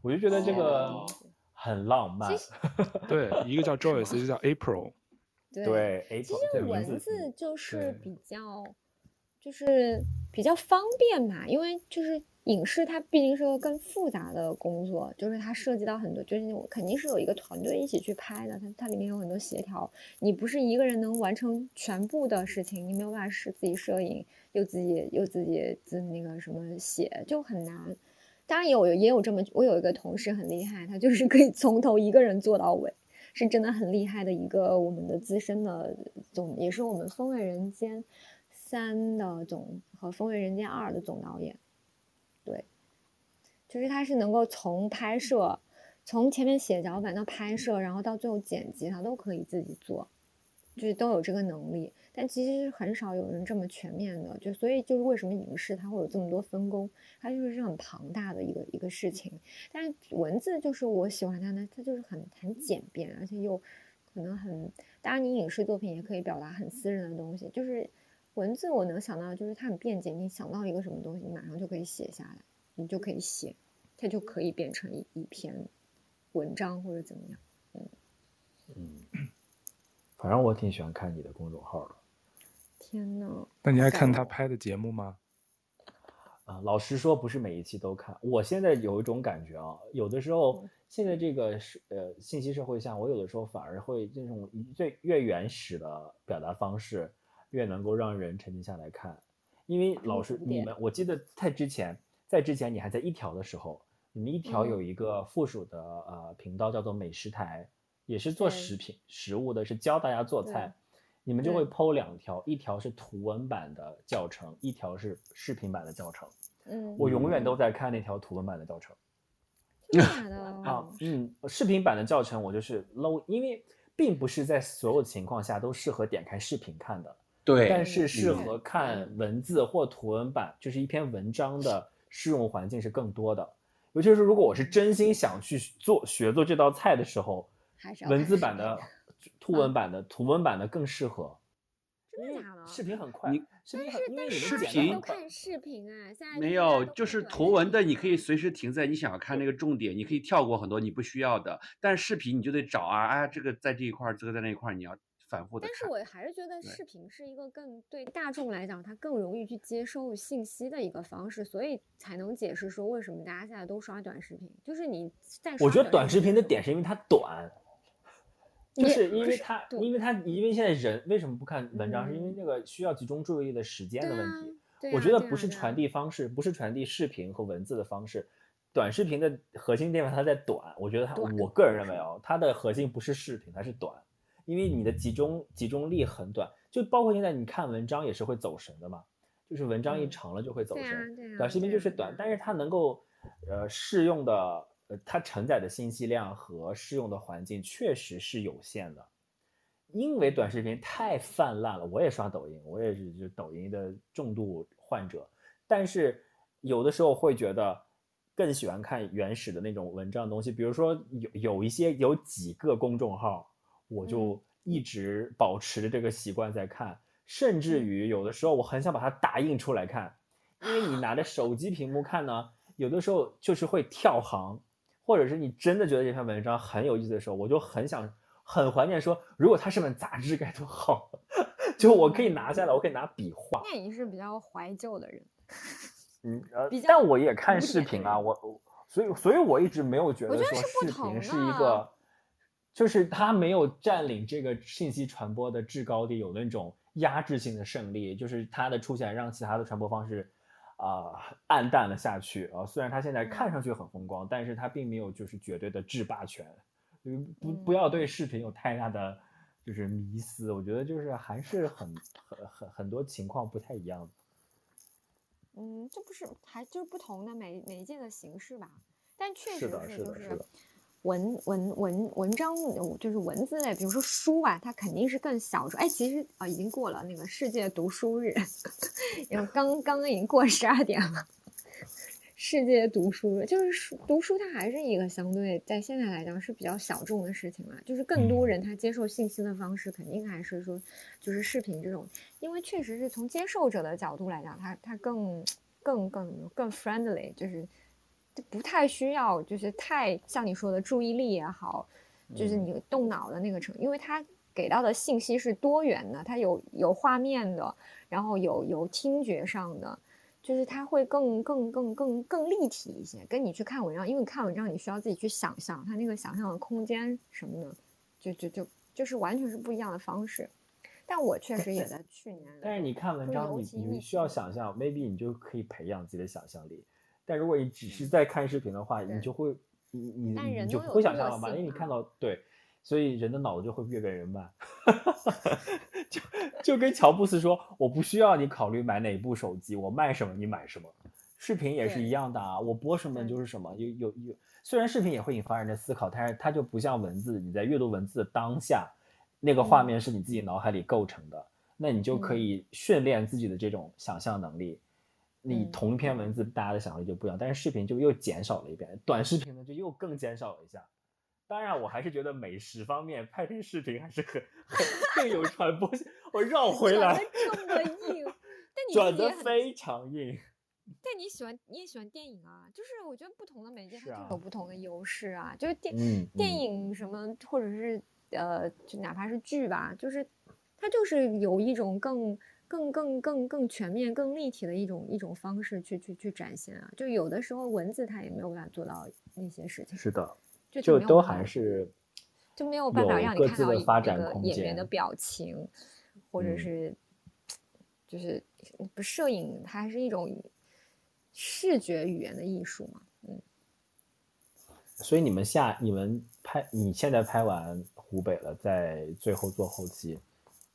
我就觉得这个很浪漫。对，一个叫 Joyce，一个叫 April。对，April。其实文字就是比较，就是比较方便嘛，因为就是。影视它毕竟是个更复杂的工作，就是它涉及到很多，就是我肯定是有一个团队一起去拍的，它它里面有很多协调，你不是一个人能完成全部的事情，你没有办法是自己摄影，又自己又自己自那个什么写，就很难。当然有也有这么，我有一个同事很厉害，他就是可以从头一个人做到尾，是真的很厉害的一个我们的资深的总，也是我们《风味人间三》的总和《风味人间二》的总导演。就是他是能够从拍摄，从前面写脚本到拍摄，然后到最后剪辑，他都可以自己做，就是都有这个能力。但其实很少有人这么全面的，就所以就是为什么影视它会有这么多分工，它就是是很庞大的一个一个事情。但是文字就是我喜欢它呢，它就是很很简便，而且又可能很，当然你影视作品也可以表达很私人的东西，就是。文字我能想到，就是它很便捷，你想到一个什么东西，你马上就可以写下来，你就可以写，它就可以变成一一篇文章或者怎么样。嗯嗯，反正我挺喜欢看你的公众号的。天哪！那你还看他拍的节目吗？啊，老实说，不是每一期都看。我现在有一种感觉啊，有的时候现在这个是呃信息社会下，我有的时候反而会这种最越原始的表达方式。越能够让人沉浸下来看，因为老师你们，我记得在之前，在之前你还在一条的时候，你们一条有一个附属的呃频道叫做美食台，也是做食品食物的，是教大家做菜，你们就会 po 两条，一条是图文版的教程，一条是视频版的教程。嗯，我永远都在看那条图文版的教程。真的 啊，嗯，视频版的教程我就是 low，因为并不是在所有情况下都适合点开视频看的。对，但是适合看文字或图文版，就是一篇文章的适用环境是更多的。尤其是如果我是真心想去做学做这道菜的时候，文字版的、图文版的、图文版的更适合。真的假的？视频很快，你视频很，因为视频都看视频啊，现在没有，就是图文的，你可以随时停在你想要看那个重点，你可以跳过很多你不需要的。但是视频你就得找啊，啊，这个在这一块，这个在那一块，你要。反复的。但是我还是觉得视频是一个更对大众来讲，它更容易去接收信息的一个方式，所以才能解释说为什么大家现在都刷短视频。就是你在我觉得短视频的点是因为它短，就是因为它，因为它，因为现在人为什么不看文章，是因为那个需要集中注意力的时间的问题。我觉得不是传递方式，不是传递视频和文字的方式。短视频的核心地方它在短，我觉得它，我个人认为哦，它的核心不是视频，它是短，因为你的集中集中力很短，就包括现在你看文章也是会走神的嘛，就是文章一长了就会走神，短视频就是短，但是它能够呃适用的呃它承载的信息量和适用的环境确实是有限的，因为短视频太泛滥了，我也刷抖音，我也是就抖音的重度患者，但是有的时候会觉得。更喜欢看原始的那种文章的东西，比如说有有一些有几个公众号，我就一直保持着这个习惯在看，嗯、甚至于有的时候我很想把它打印出来看，因为你拿着手机屏幕看呢，有的时候就是会跳行，或者是你真的觉得这篇文章很有意思的时候，我就很想很怀念说，如果它是本杂志该多好，就我可以拿下来，我可以拿笔画。那你是比较怀旧的人。嗯 呃，但我也看视频啊，我所以所以我一直没有觉得说视频是一个，就是他没有占领这个信息传播的制高地，有那种压制性的胜利，就是他的出现让其他的传播方式啊、呃、黯淡了下去啊。虽然他现在看上去很风光，但是他并没有就是绝对的制霸权。不不要对视频有太大的就是迷思，我觉得就是还是很很很很多情况不太一样的。嗯，这不是还就是不同的媒媒介的形式吧？但确实是就是文文文文章就是文字类，比如说书啊，它肯定是更小众。哎，其实啊，已经过了那个世界读书日，然后刚刚刚已经过十二点了。世界读书日就是书读书，它还是一个相对在现在来讲是比较小众的事情嘛。就是更多人他接受信息的方式，肯定还是说就是视频这种，因为确实是从接受者的角度来讲，它它更更更更 friendly，就是就不太需要就是太像你说的注意力也好，就是你动脑的那个程度，因为它给到的信息是多元的，它有有画面的，然后有有听觉上的。就是它会更更更更更立体一些，跟你去看文章，因为看文章你需要自己去想象它那个想象的空间什么的，就就就就是完全是不一样的方式。但我确实也在去年，但是你看文章你，你你需要想象，maybe 你就可以培养自己的想象力。但如果你只是在看视频的话，你就会你你你就不会想象了嘛，因为你看到对。所以人的脑子就会越变越慢，就就跟乔布斯说，我不需要你考虑买哪部手机，我卖什么你买什么。视频也是一样的啊，我播什么就是什么。有有有，虽然视频也会引发人的思考，但是它就不像文字，你在阅读文字的当下，那个画面是你自己脑海里构成的，嗯、那你就可以训练自己的这种想象能力。嗯、你同一篇文字，大家的想象力就不一样，但是视频就又减少了一遍，短视频呢就又更减少了一下。当然，我还是觉得美食方面拍成视频还是很很更有传播性。我绕回来，转的这么硬，但你转的非常硬。但你喜欢，你也喜欢电影啊？就是我觉得不同的媒介它就有不同的优势啊。就是电、嗯、电影什么，或者是呃，就哪怕是剧吧，就是它就是有一种更更更更更全面、更立体的一种一种方式去去去展现啊。就有的时候文字它也没有办法做到那些事情。是的。就都还是就没有办法让你看到一个演员的表情，或者是就是不摄影，它还是一种视觉语言的艺术嘛。嗯。所以你们下你们拍，你现在拍完湖北了，在最后做后期，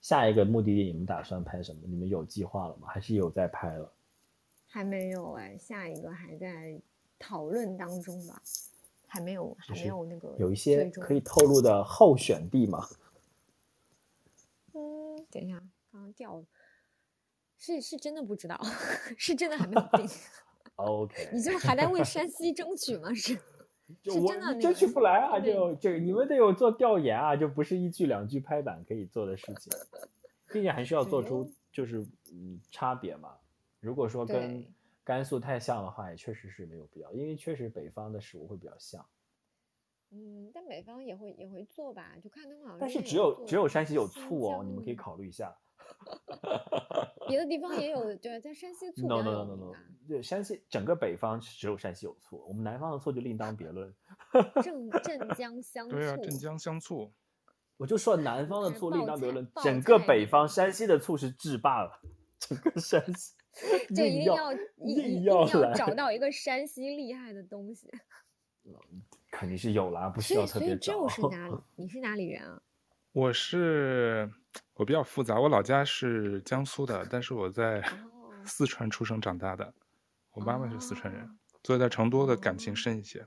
下一个目的地你们打算拍什么？你们有计划了吗？还是有在拍了？还没有哎，下一个还在讨论当中吧。还没有，还没有那个有一些可以透露的候选地吗？嗯，等一下，刚刚掉了，是是真的不知道，是真的还没有定。OK，你就还在为山西争取吗？是，就我争取不来啊！就这个，你们得有做调研啊，就不是一句两句拍板可以做的事情，毕竟还需要做出就是嗯差别嘛。如果说跟甘肃太像的话，也确实是没有必要，因为确实北方的食物会比较像。嗯，但北方也会也会做吧，就看他们好像。但是只有只有山西有醋哦，你们可以考虑一下。别的地方也有，对，在山西醋 no no no no no，对，山西整个北方只有山西有醋，我们南方的醋就另当别论。镇镇江香醋。对啊，镇江香醋。我就说南方的醋另当别论，整个北方山西的醋是制霸了，整个山西。就一定要一定要找到一个山西厉害的东西。肯定是有啦，不需要特别找。所以就是哪里？你是哪里人啊？我是我比较复杂，我老家是江苏的，但是我在四川出生长大的。我妈妈是四川人，所以在成都的感情深一些。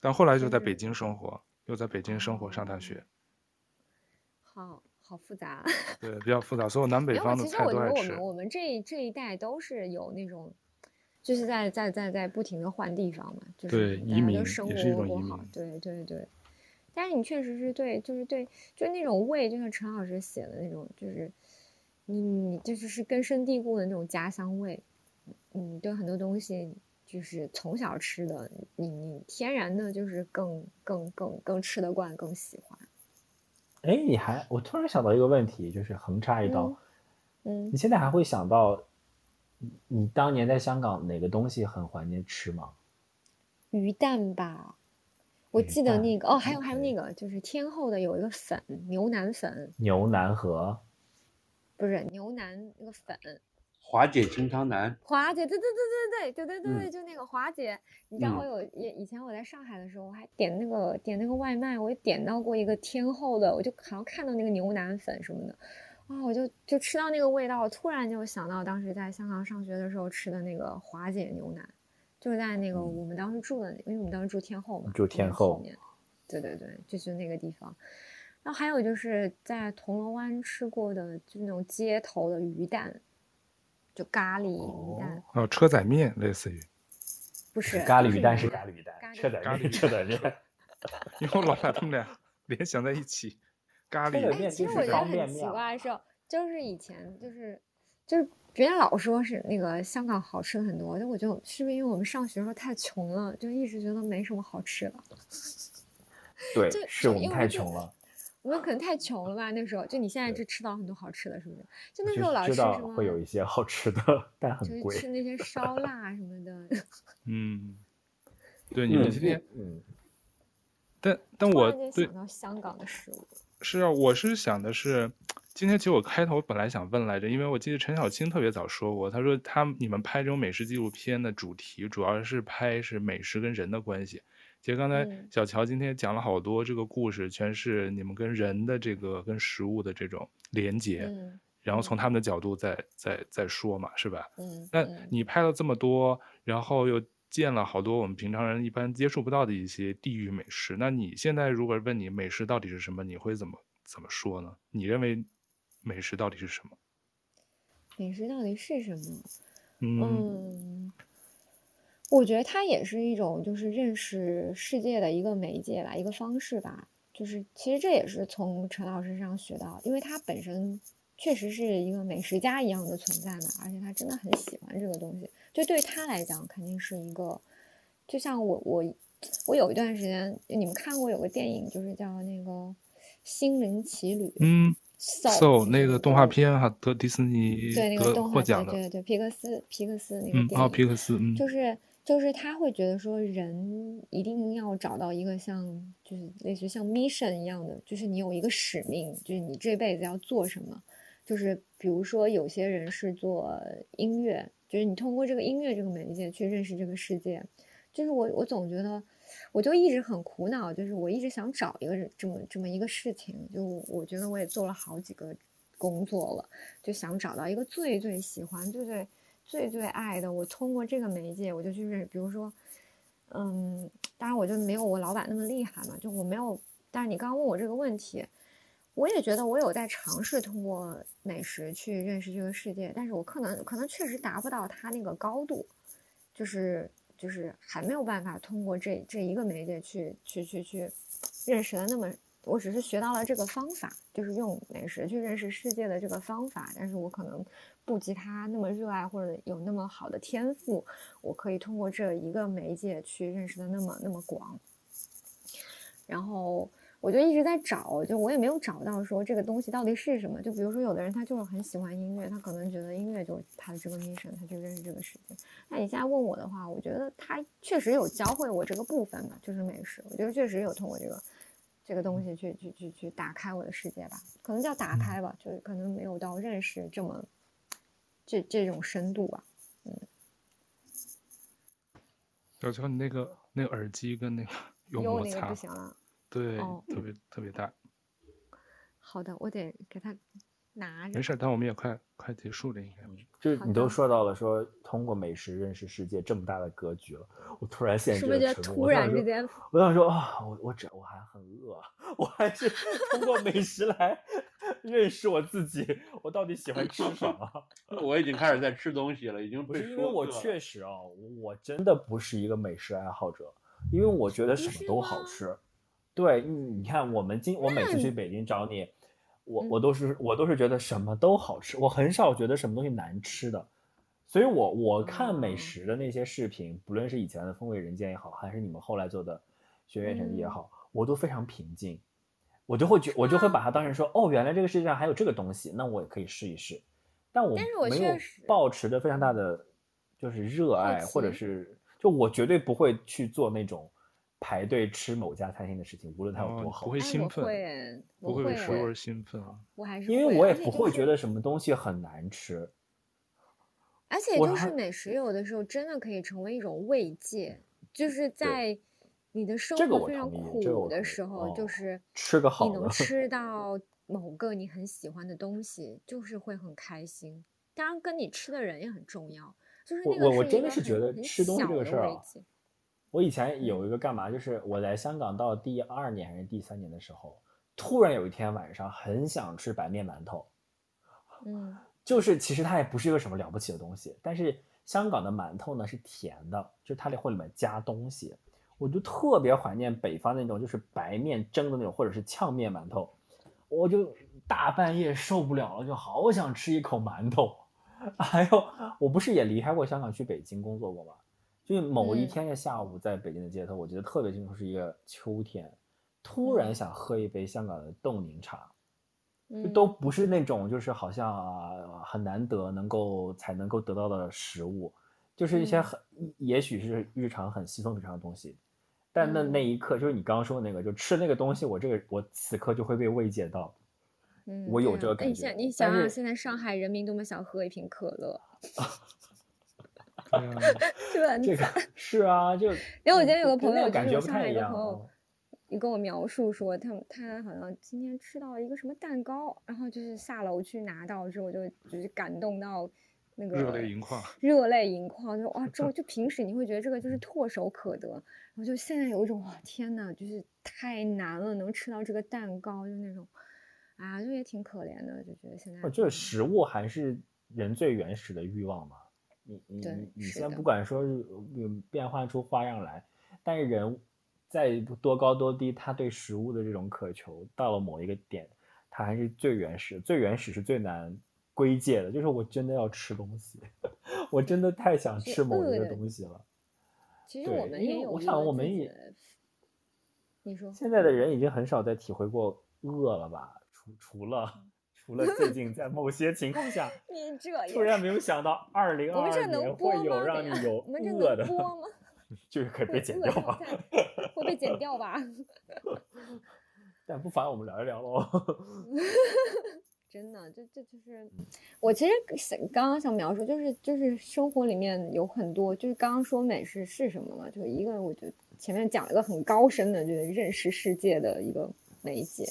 但后来就在北京生活，又在北京生活上大学。好好复杂。对，比较复杂，所有南北方的菜都爱吃。其实我觉得我们我们这这一代都是有那种，就是在在在在不停的换地方嘛，就是大家都生活过好，对对对。但是你确实是对，就是对，就是那种味，就像陈老师写的那种，就是你你就是是根深蒂固的那种家乡味。嗯，对很多东西就是从小吃的，你你天然的就是更更更更吃得惯，更喜欢。哎，你还我突然想到一个问题，就是横插一刀，嗯，你现在还会想到你当年在香港哪个东西很怀念吃吗？鱼蛋吧。我记得那个哦，还有还有那个，就是天后的有一个粉，牛腩粉。牛腩和，不是牛腩那个粉。华姐清汤腩。华姐，对对对对对对对对，就那个华姐。你知道我有以以前我在上海的时候，我还点那个点那个外卖，我也点到过一个天后的，我就好像看到那个牛腩粉什么的，啊，我就就吃到那个味道，突然就想到当时在香港上学的时候吃的那个华姐牛腩。就是在那个我们当时住的，因为我们当时住天后嘛，住天后后面，对对对，就是那个地方。然后还有就是在铜锣湾吃过的，就那种街头的鱼蛋，就咖喱鱼蛋。哦，车仔面类似于。不是咖喱鱼蛋是咖喱鱼蛋，车仔咖喱车仔面。因为我老把他们俩联想在一起，咖喱。哎，其实我觉得很奇怪的是，就是以前就是就是。别人老说是那个香港好吃的很多，但我就是不是因为我们上学的时候太穷了，就一直觉得没什么好吃的。对，是我们太穷了。我们可能太穷了吧？那时候就你现在就吃到很多好吃的，是不是？就那时候老吃什么？会有一些好吃的，但很贵。就是吃那些烧 腊什么的。嗯，对，你们今天嗯，但但我对想到香港的食物。是啊，我是想的是。今天其实我开头本来想问来着，因为我记得陈小青特别早说过，他说他你们拍这种美食纪录片的主题主要是拍是美食跟人的关系。其实刚才小乔今天讲了好多这个故事，全是你们跟人的这个跟食物的这种连接，然后从他们的角度再再再说嘛，是吧？嗯。那你拍了这么多，然后又见了好多我们平常人一般接触不到的一些地域美食，那你现在如果问你美食到底是什么，你会怎么怎么说呢？你认为？美食到底是什么？美食到底是什么？嗯，嗯，我觉得它也是一种就是认识世界的一个媒介吧，一个方式吧。就是其实这也是从陈老师身上学到，因为他本身确实是一个美食家一样的存在嘛，而且他真的很喜欢这个东西。就对他来讲，肯定是一个，就像我我我有一段时间，你们看过有个电影，就是叫那个《心灵奇旅》。嗯。So 那个动画片哈，得迪士尼对那个动画奖的，对对对，皮克斯皮克斯那个电影，哦，皮克斯，嗯，就是就是他会觉得说，人一定要找到一个像就是类似于像 mission 一样的，就是你有一个使命，就是你这辈子要做什么，就是比如说有些人是做音乐，就是你通过这个音乐这个媒介去认识这个世界，就是我我总觉得。我就一直很苦恼，就是我一直想找一个这么这么一个事情，就我觉得我也做了好几个工作了，就想找到一个最最喜欢、最最最最爱的。我通过这个媒介，我就去认识，比如说，嗯，当然我就没有我老板那么厉害嘛，就我没有。但是你刚刚问我这个问题，我也觉得我有在尝试通过美食去认识这个世界，但是我可能可能确实达不到他那个高度，就是。就是还没有办法通过这这一个媒介去去去去认识的那么，我只是学到了这个方法，就是用美食去认识世界的这个方法，但是我可能不及他那么热爱或者有那么好的天赋，我可以通过这一个媒介去认识的那么那么广。然后我就一直在找，就我也没有找到说这个东西到底是什么。就比如说有的人他就是很喜欢音乐，他可能觉得音乐就是他的这个 mission，他就认识这个世界。那你现在问我的话，我觉得他确实有教会我这个部分吧，就是美食。我觉得确实有通过这个这个东西去去去去打开我的世界吧，可能叫打开吧，就是可能没有到认识这么这这种深度吧。嗯。小乔，你那个那个耳机跟那个 有摩擦，那个不行了。对，哦、特别特别大。好的，我得给他拿着。没事，但我们也快快结束了，应该。就是你都说到了说通过美食认识世界这么大的格局了，我突然现在是不是觉得突然之间？我想说啊，我我这我还很饿，我还是通过美食来 认识我自己，我到底喜欢吃什么？我已经开始在吃东西了，已经不是因为我确实啊，我真的不是一个美食爱好者，因为我觉得什么都好吃。对，你看，我们今我每次去北京找你，我我都是我都是觉得什么都好吃，我很少觉得什么东西难吃的，所以我我看美食的那些视频，不论是以前的风味人间也好，还是你们后来做的学院成绩也好，我都非常平静，我就会觉我就会把它当成说，哦，原来这个世界上还有这个东西，那我也可以试一试，但我没有抱持着非常大的就是热爱，或者是就我绝对不会去做那种。排队吃某家餐厅的事情，无论它有多好，不会兴奋，会不会为食物而兴奋啊！我还是因为我也不会觉得什么东西很难吃，而且就是美食有的时候真的可以成为一种慰藉，就是在你的生活非常苦的时候，就是吃个好，你能吃到某个你很喜欢的东西，就是会很开心。当然，跟你吃的人也很重要。就是我我真的是觉得吃东西这个事儿啊。我以前有一个干嘛，就是我来香港到第二年还是第三年的时候，突然有一天晚上很想吃白面馒头，嗯，就是其实它也不是一个什么了不起的东西，但是香港的馒头呢是甜的，就它里会里面加东西，我就特别怀念北方那种就是白面蒸的那种或者是呛面馒头，我就大半夜受不了了，就好想吃一口馒头。还有，我不是也离开过香港去北京工作过吗？就某一天的下午，在北京的街头，嗯、我觉得特别清楚，是一个秋天，突然想喝一杯香港的冻柠茶，嗯、就都不是那种就是好像、啊、很难得能够才能够得到的食物，就是一些很、嗯、也许是日常很稀松平常的东西，但那那一刻，就是你刚刚说的那个，就吃那个东西，我这个我此刻就会被慰藉到，嗯，我有这个感觉。你。想，你想想，现在上海人民多么想喝一瓶可乐。对啊，这个 是啊，就 因为我今天有个朋友，感觉上海一个朋友，你跟我描述说，他他好像今天吃到一个什么蛋糕，然后就是下楼去拿到之后，就就是感动到那个热泪盈眶，热泪盈眶，就哇，之后 就平时你会觉得这个就是唾手可得，然后就现在有一种哇，天呐，就是太难了，能吃到这个蛋糕，就那种啊，就也挺可怜的，就觉得现在，这食物还是人最原始的欲望嘛。你你你你先不管说有变换出花样来，但是人在多高多低，他对食物的这种渴求到了某一个点，他还是最原始，最原始是最难归界的。就是我真的要吃东西，我真的太想吃某一个东西了。其实我们也有，我想我们也，你说现在的人已经很少再体会过饿了吧？除除了。除了最近在某些情况下，你这突然没有想到二零二二年会有让你有饿的，就是可以被剪掉吧？会被剪掉吧？但不妨我们聊一聊喽。真的，这这就是我其实想刚刚想描述，就是就是生活里面有很多，就是刚刚说美食是什么嘛？就一个，我觉得前面讲了一个很高深的，就是认识世界的一个。媒介，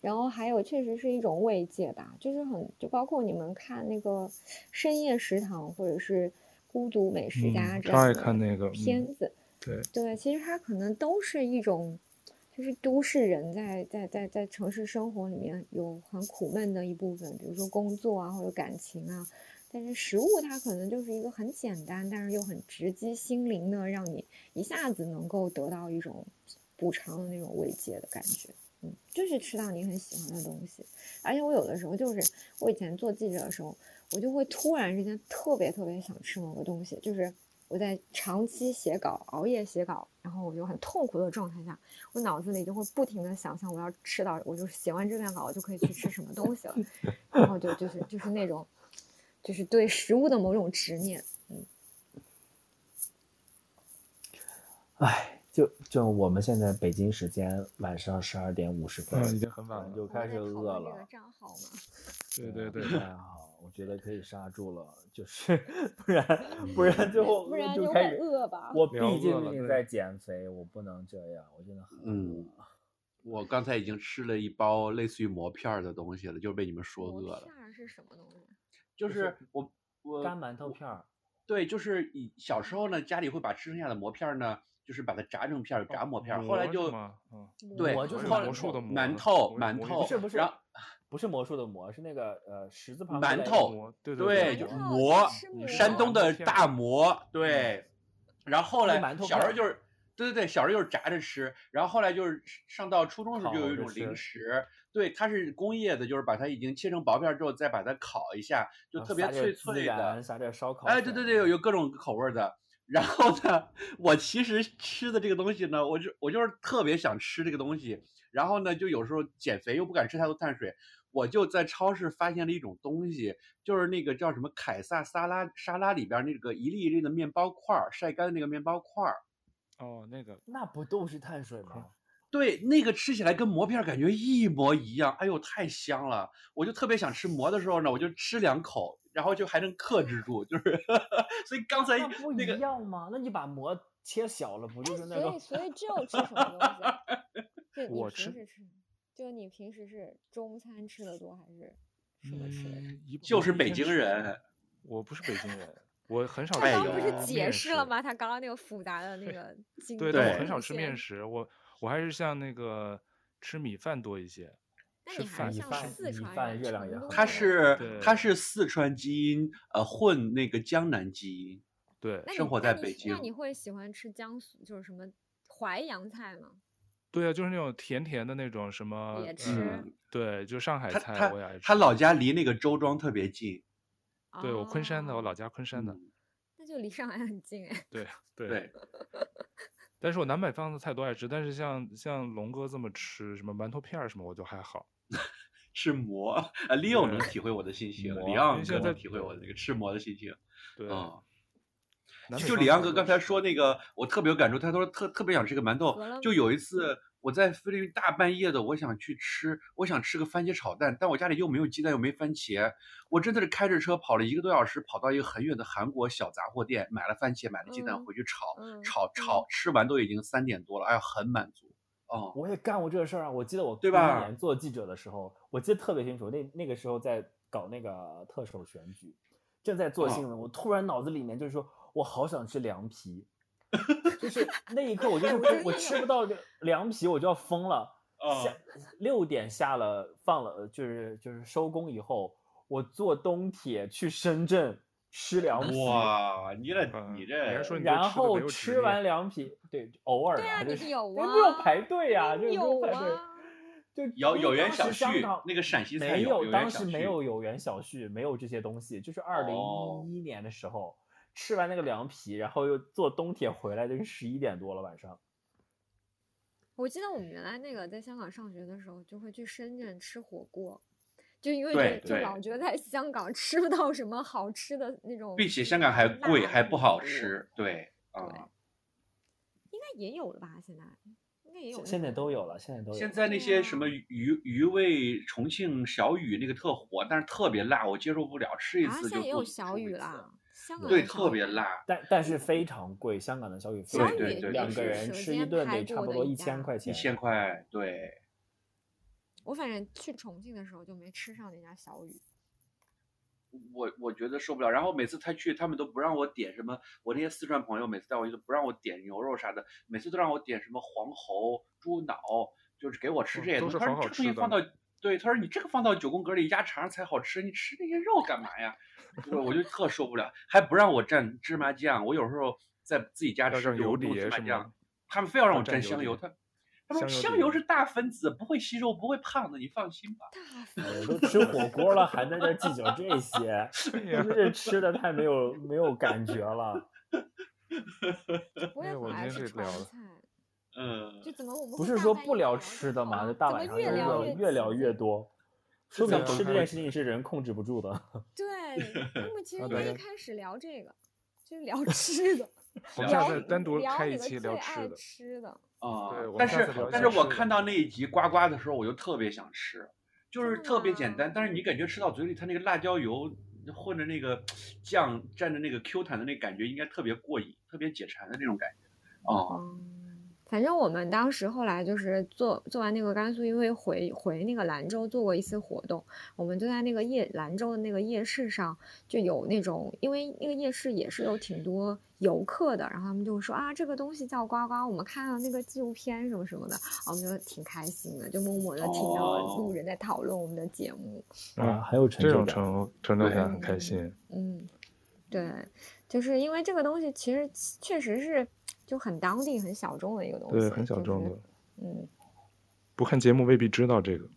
然后还有确实是一种慰藉吧，就是很就包括你们看那个深夜食堂或者是孤独美食家这样的片子，对对，其实它可能都是一种，就是都市人在在在在城市生活里面有很苦闷的一部分，比如说工作啊或者感情啊，但是食物它可能就是一个很简单，但是又很直击心灵的，让你一下子能够得到一种补偿的那种慰藉的感觉。就是吃到你很喜欢的东西，而且我有的时候就是我以前做记者的时候，我就会突然之间特别特别想吃某个东西，就是我在长期写稿、熬夜写稿，然后我就很痛苦的状态下，我脑子里就会不停的想象我要吃到，我就写完这篇稿我就可以去吃什么东西了，然后就就是就是那种，就是对食物的某种执念，嗯。唉，就就我们现在北京时间晚上十二点五十分，嗯，已经很晚了，就开始饿了。这个账号吗？对对对，太好，我觉得可以刹住了，就是 不然不然最后不然就开始饿吧。我毕竟在减肥，我不能这样，我真的很饿。嗯，我刚才已经吃了一包类似于馍片儿的东西了，就被你们说饿了。馍片是什么东西？就是我我干馒头片儿。对，就是以小时候呢，家里会把吃剩下的馍片儿呢。就是把它炸成片儿，炸馍片儿。后来就，对，就是魔术的馒头，馒头不是不是，然后不是魔术的魔，是那个呃十字旁馒头，对对，就馍，山东的大馍，对。然后后来小时候就是，对对对，小时候就是炸着吃。然后后来就是上到初中时候就有一种零食，对，它是工业的，就是把它已经切成薄片之后，再把它烤一下，就特别脆脆的，撒点烧烤。哎，对对对，有有各种口味的。然后呢，我其实吃的这个东西呢，我就我就是特别想吃这个东西。然后呢，就有时候减肥又不敢吃太多碳水，我就在超市发现了一种东西，就是那个叫什么凯撒沙拉沙拉里边那个一粒一粒的面包块儿，晒干的那个面包块儿。哦，那个那不都是碳水吗？对，那个吃起来跟馍片感觉一模一样。哎呦，太香了！我就特别想吃馍的时候呢，我就吃两口。然后就还能克制住，就是，所以刚才那个不一样吗？那你把馍切小了，不就是那个？所以所以只有吃什么东西？我吃，就你平时是中餐吃的多还是什么吃的？就是北京人，我不是北京人，我很少吃。他刚不是解释了吗？他刚刚那个复杂的那个。对对，我很少吃面食，我我还是像那个吃米饭多一些。那你还像四川人，他是他是四川基因，呃，混那个江南基因，对，生活在北京。那你会喜欢吃江苏，就是什么淮扬菜吗？对啊，就是那种甜甜的那种什么，也吃。对，就上海菜我也爱吃。他老家离那个周庄特别近，对我昆山的，我老家昆山的，那就离上海很近哎。对对。但是我南北方的菜都爱吃，但是像像龙哥这么吃什么馒头片儿什么，我就还好。吃馍啊，Leo 能体会我的心情，李昂哥能体会我那个吃馍的心情。对啊，就李昂哥刚才说那个，我特别有感触。他说特特别想吃个馒头。就有一次我在菲律宾大半夜的，我想去吃，我想吃个番茄炒蛋，但我家里又没有鸡蛋又没番茄，我真的是开着车跑了一个多小时，跑到一个很远的韩国小杂货店，买了番茄，买了鸡蛋回去炒，炒炒，吃完都已经三点多了，哎呀，很满足。哦，我也干过这个事儿啊！我记得我对吧？年做记者的时候，我记得特别清楚。那那个时候在搞那个特首选举，正在做新闻，哦、我突然脑子里面就是说，我好想吃凉皮，就是那一刻，我就是我吃不到凉皮，我就要疯了。哦、下六点下了放了，就是就是收工以后，我坐东铁去深圳。吃凉皮哇！你这你这，然后吃完凉皮，对，偶尔对啊，你有啊，不用排队啊，就有排队。就有有缘小叙，那个陕西菜没有，当时没有有缘小叙，没有这些东西。就是二零一一年的时候，吃完那个凉皮，然后又坐东铁回来，就是十一点多了晚上。我记得我们原来那个在香港上学的时候，就会去深圳吃火锅。就因为就老觉得在香港吃不到什么好吃的那种，并且香港还贵，还不好吃。对啊，应该也有了吧？现在应该也有，现在都有了，现在都有。现在那些什么鱼鱼味重庆小雨那个特火，但是特别辣，我接受不了，吃一次就。现在也有小雨了，香港对特别辣，但但是非常贵。香港的小雨，对对对，两个人吃一顿得差不多一千块钱，一千块，对。我反正去重庆的时候就没吃上那家小雨，我我觉得受不了。然后每次他去，他们都不让我点什么。我那些四川朋友每次带我去都不让我点牛肉啥的，每次都让我点什么黄喉、猪脑，就是给我吃这些东西。他说这东西放到对，他说你这个放到九宫格里压肠上才好吃，你吃那些肉干嘛呀？我 我就特受不了，还不让我蘸芝麻酱。我有时候在自己家吃油淋芝麻酱，他们非要让我蘸香油，他。他说香油是大分子，不会吸收，不会胖的，你放心吧。我都吃火锅了，还在这计较这些，真是吃的太没有没有感觉了。不会反而是川菜。嗯，就怎么我们不是说不聊吃的吗？就大晚上越聊越聊越多，说明吃这件事情是人控制不住的。对，我们其实应该一开始聊这个，就是聊吃的。我们下次单独开一期聊吃的。吃的啊，但是但是我看到那一集呱呱的时候，我就特别想吃，就是特别简单，但是你感觉吃到嘴里，它那个辣椒油混着那个酱蘸着那个 Q 弹的那感觉，应该特别过瘾，特别解馋的那种感觉。哦。反正我们当时后来就是做做完那个甘肃，因为回回那个兰州做过一次活动，我们就在那个夜兰州的那个夜市上就有那种，因为那个夜市也是有挺多游客的，然后他们就说啊，这个东西叫呱呱，我们看到那个纪录片什么什么的，我们就挺开心的，就默默的听到路人在讨论我们的节目，哦、啊，还有这种成成就感很开心。嗯，对，就是因为这个东西其实确实是。就很当地、很小众的一个东西，对，很小众的。就是、嗯，不看节目未必知道这个。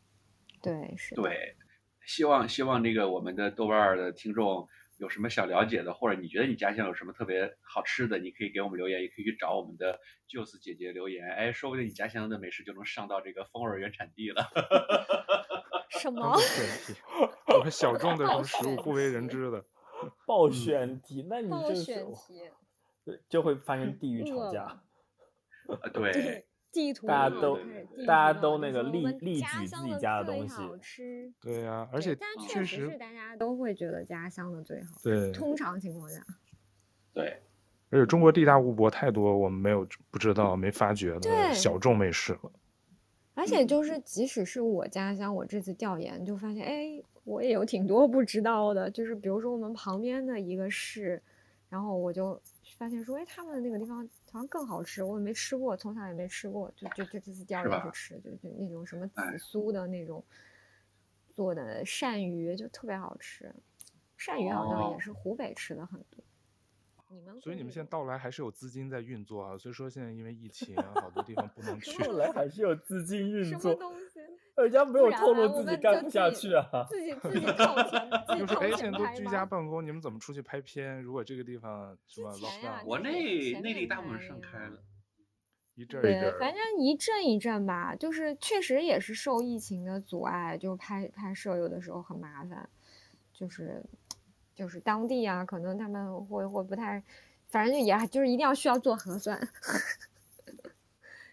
对，是。对，希望希望那个我们的豆瓣儿的听众有什么想了解的，或者你觉得你家乡有什么特别好吃的，你可以给我们留言，也可以去找我们的 Juice 姐姐留言。哎，说不定你家乡的美食就能上到这个风味原产地了。什么？我们小众的什么食物不为人知的。报选题，那你这是。就会发生地域吵架，啊对，地图大家都大家都那个利利举自己家的东西，对呀，而且确实是大家都会觉得家乡的最好，对，通常情况下，对，而且中国地大物博，太多我们没有不知道、没发掘的小众美食了。而且就是，即使是我家乡，我这次调研就发现，哎，我也有挺多不知道的，就是比如说我们旁边的一个市，然后我就。发现说，哎，他们的那个地方好像更好吃，我也没吃过，从小也没吃过，就就就这次第二次去吃，就就那种什么紫苏的那种做的鳝鱼，就特别好吃。鳝鱼好像也是湖北吃的很多。哦、你们所以你们现在到来还是有资金在运作啊？所以说现在因为疫 情，好多地方不能去。到来还是有资金运作。什么东西？人家没有透露自己干不下去啊，自己 自己就是哎，现在都居家办公，你们怎么出去拍片？如果这个地方什么老大，国内内地大部分盛开了，一阵一阵，对，反正一阵一阵吧。就是确实也是受疫情的阻碍，就拍拍摄有的时候很麻烦，就是就是当地啊，可能他们会会不太，反正就也就是一定要需要做核酸，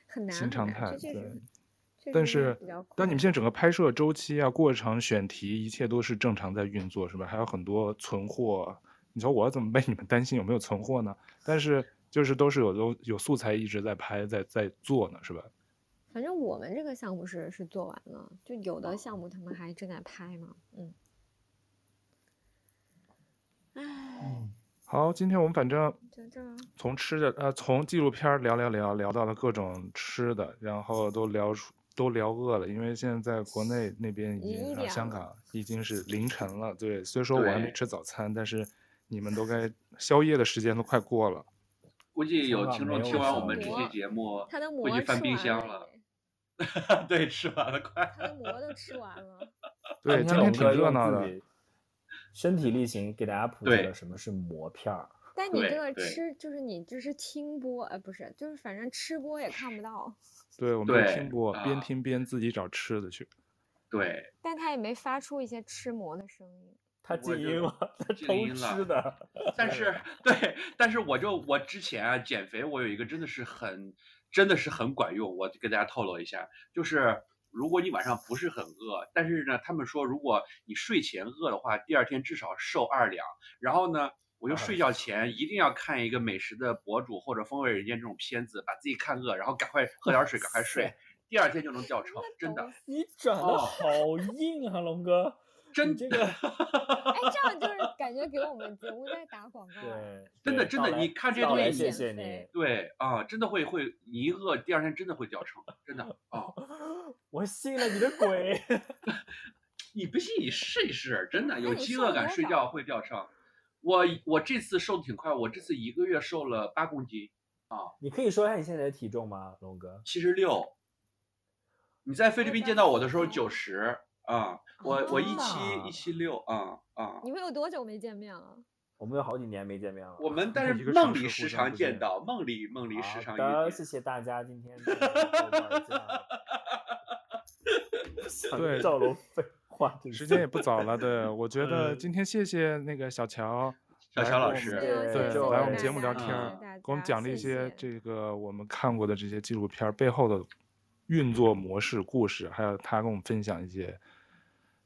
很难，新常态，对。但是，但你们现在整个拍摄周期啊、过程、选题，一切都是正常在运作，是吧？还有很多存货。你说我怎么为你们担心有没有存货呢？但是就是都是有有有素材一直在拍，在在做呢，是吧？反正我们这个项目是是做完了，就有的项目他们还正在拍嘛。嗯。唉。好，今天我们反正从吃的呃，从纪录片聊聊聊聊到了各种吃的，然后都聊出。都聊饿了，因为现在在国内那边已经啊，香港已经是凌晨了。对，虽说我还没吃早餐，但是你们都该宵夜的时间都快过了。估计有听众听完我们这期节目，估计翻冰箱了。对，吃完了，快。他的 馍都吃完了。对，今天挺热闹的。身体力行给大家普及了什么是馍片儿。但你这个吃就是你就是听播，呃，不是，就是反正吃播也看不到。对，我们听播，边听边自己找吃的去。对。但他也没发出一些吃馍的声音。他静音了，他偷吃的。但是，对，但是我就我之前啊减肥，我有一个真的是很，真的是很管用。我跟大家透露一下，就是如果你晚上不是很饿，但是呢，他们说如果你睡前饿的话，第二天至少瘦二两。然后呢，我就睡觉前一定要看一个美食的博主或者风味人间这种片子，把自己看饿，然后赶快 喝点水，赶快睡，第二天就能掉秤，真的。你转的好硬啊，龙哥，真这 个。哎，这样就是感觉给我们节目在打广告。对，真的真的，你看这些东西，谢谢你。对啊，真的会会，你一饿，第二天真的会掉秤，真的啊。我信了你的鬼。你不信你试一试，真的有饥饿感，睡觉会掉秤。我我这次瘦的挺快，我这次一个月瘦了八公斤啊！你可以说一下你现在的体重吗，龙哥？七十六。你在菲律宾见到我的时候九十啊，我我一七一七六啊啊！你们有多久没见面了？我们有好几年没见面了。我们 但是梦里时常见到，梦里梦里时常遇见。好的，谢谢大家今天 的。对，赵龙废话，时间也 不早了。对，我觉得今天谢谢那个小乔，小乔老师，对，来我们节目聊天，给我们讲了一些这个我们看过的这些纪录片背后的运作模式、故事，还有他跟我们分享一些。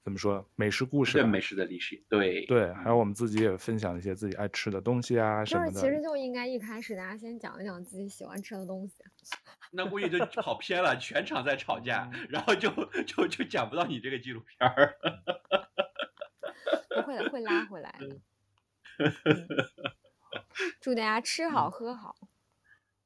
怎么说美食故事？对美食的历史，对对，还有我们自己也分享一些自己爱吃的东西啊什么的。就是其实就应该一开始大家先讲一讲自己喜欢吃的东西。那估计就跑偏了，全场在吵架，然后就就就讲不到你这个纪录片儿。不会的，会拉回来的。祝大家吃好喝好。嗯，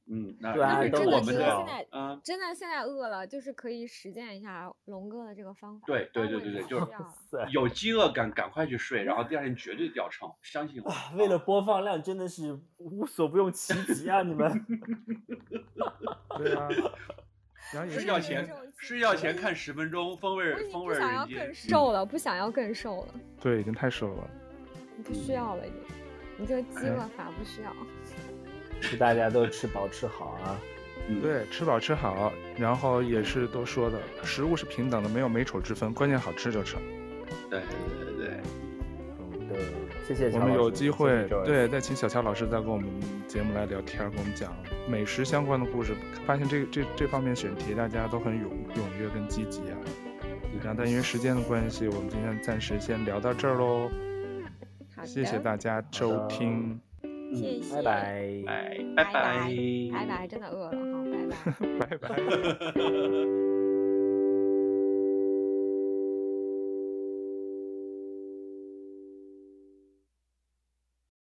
那对啊，真的觉得现在，嗯，真的现在饿了，就是可以实践一下龙哥的这个方法。对对对对对，就是 有饥饿感，赶快去睡，然后第二天绝对掉秤，相信我。为了播放量，真的是无所不用其极啊！你们。对啊。睡觉前，睡觉前看十分钟，风味风味人间。不想要更瘦了，不想要更瘦了。对，已经太瘦了。不需要了，已经。你这个饥饿法不需要。祝大家都吃饱吃好啊！嗯，对，吃饱吃好，然后也是都说的，食物是平等的，没有美丑之分，关键好吃就成。对对对对，好的，谢谢。我们有机会，对，再请小乔老师再跟我们节目来聊天，跟我们讲美食相关的故事。发现这这这方面选题大家都很踊踊跃跟积极啊。然后但因为时间的关系，我们今天暂时先聊到这儿喽。好，谢谢大家收听。谢谢，拜拜，拜拜，拜。拜，拜拜，真的饿了，好，拜拜，拜拜。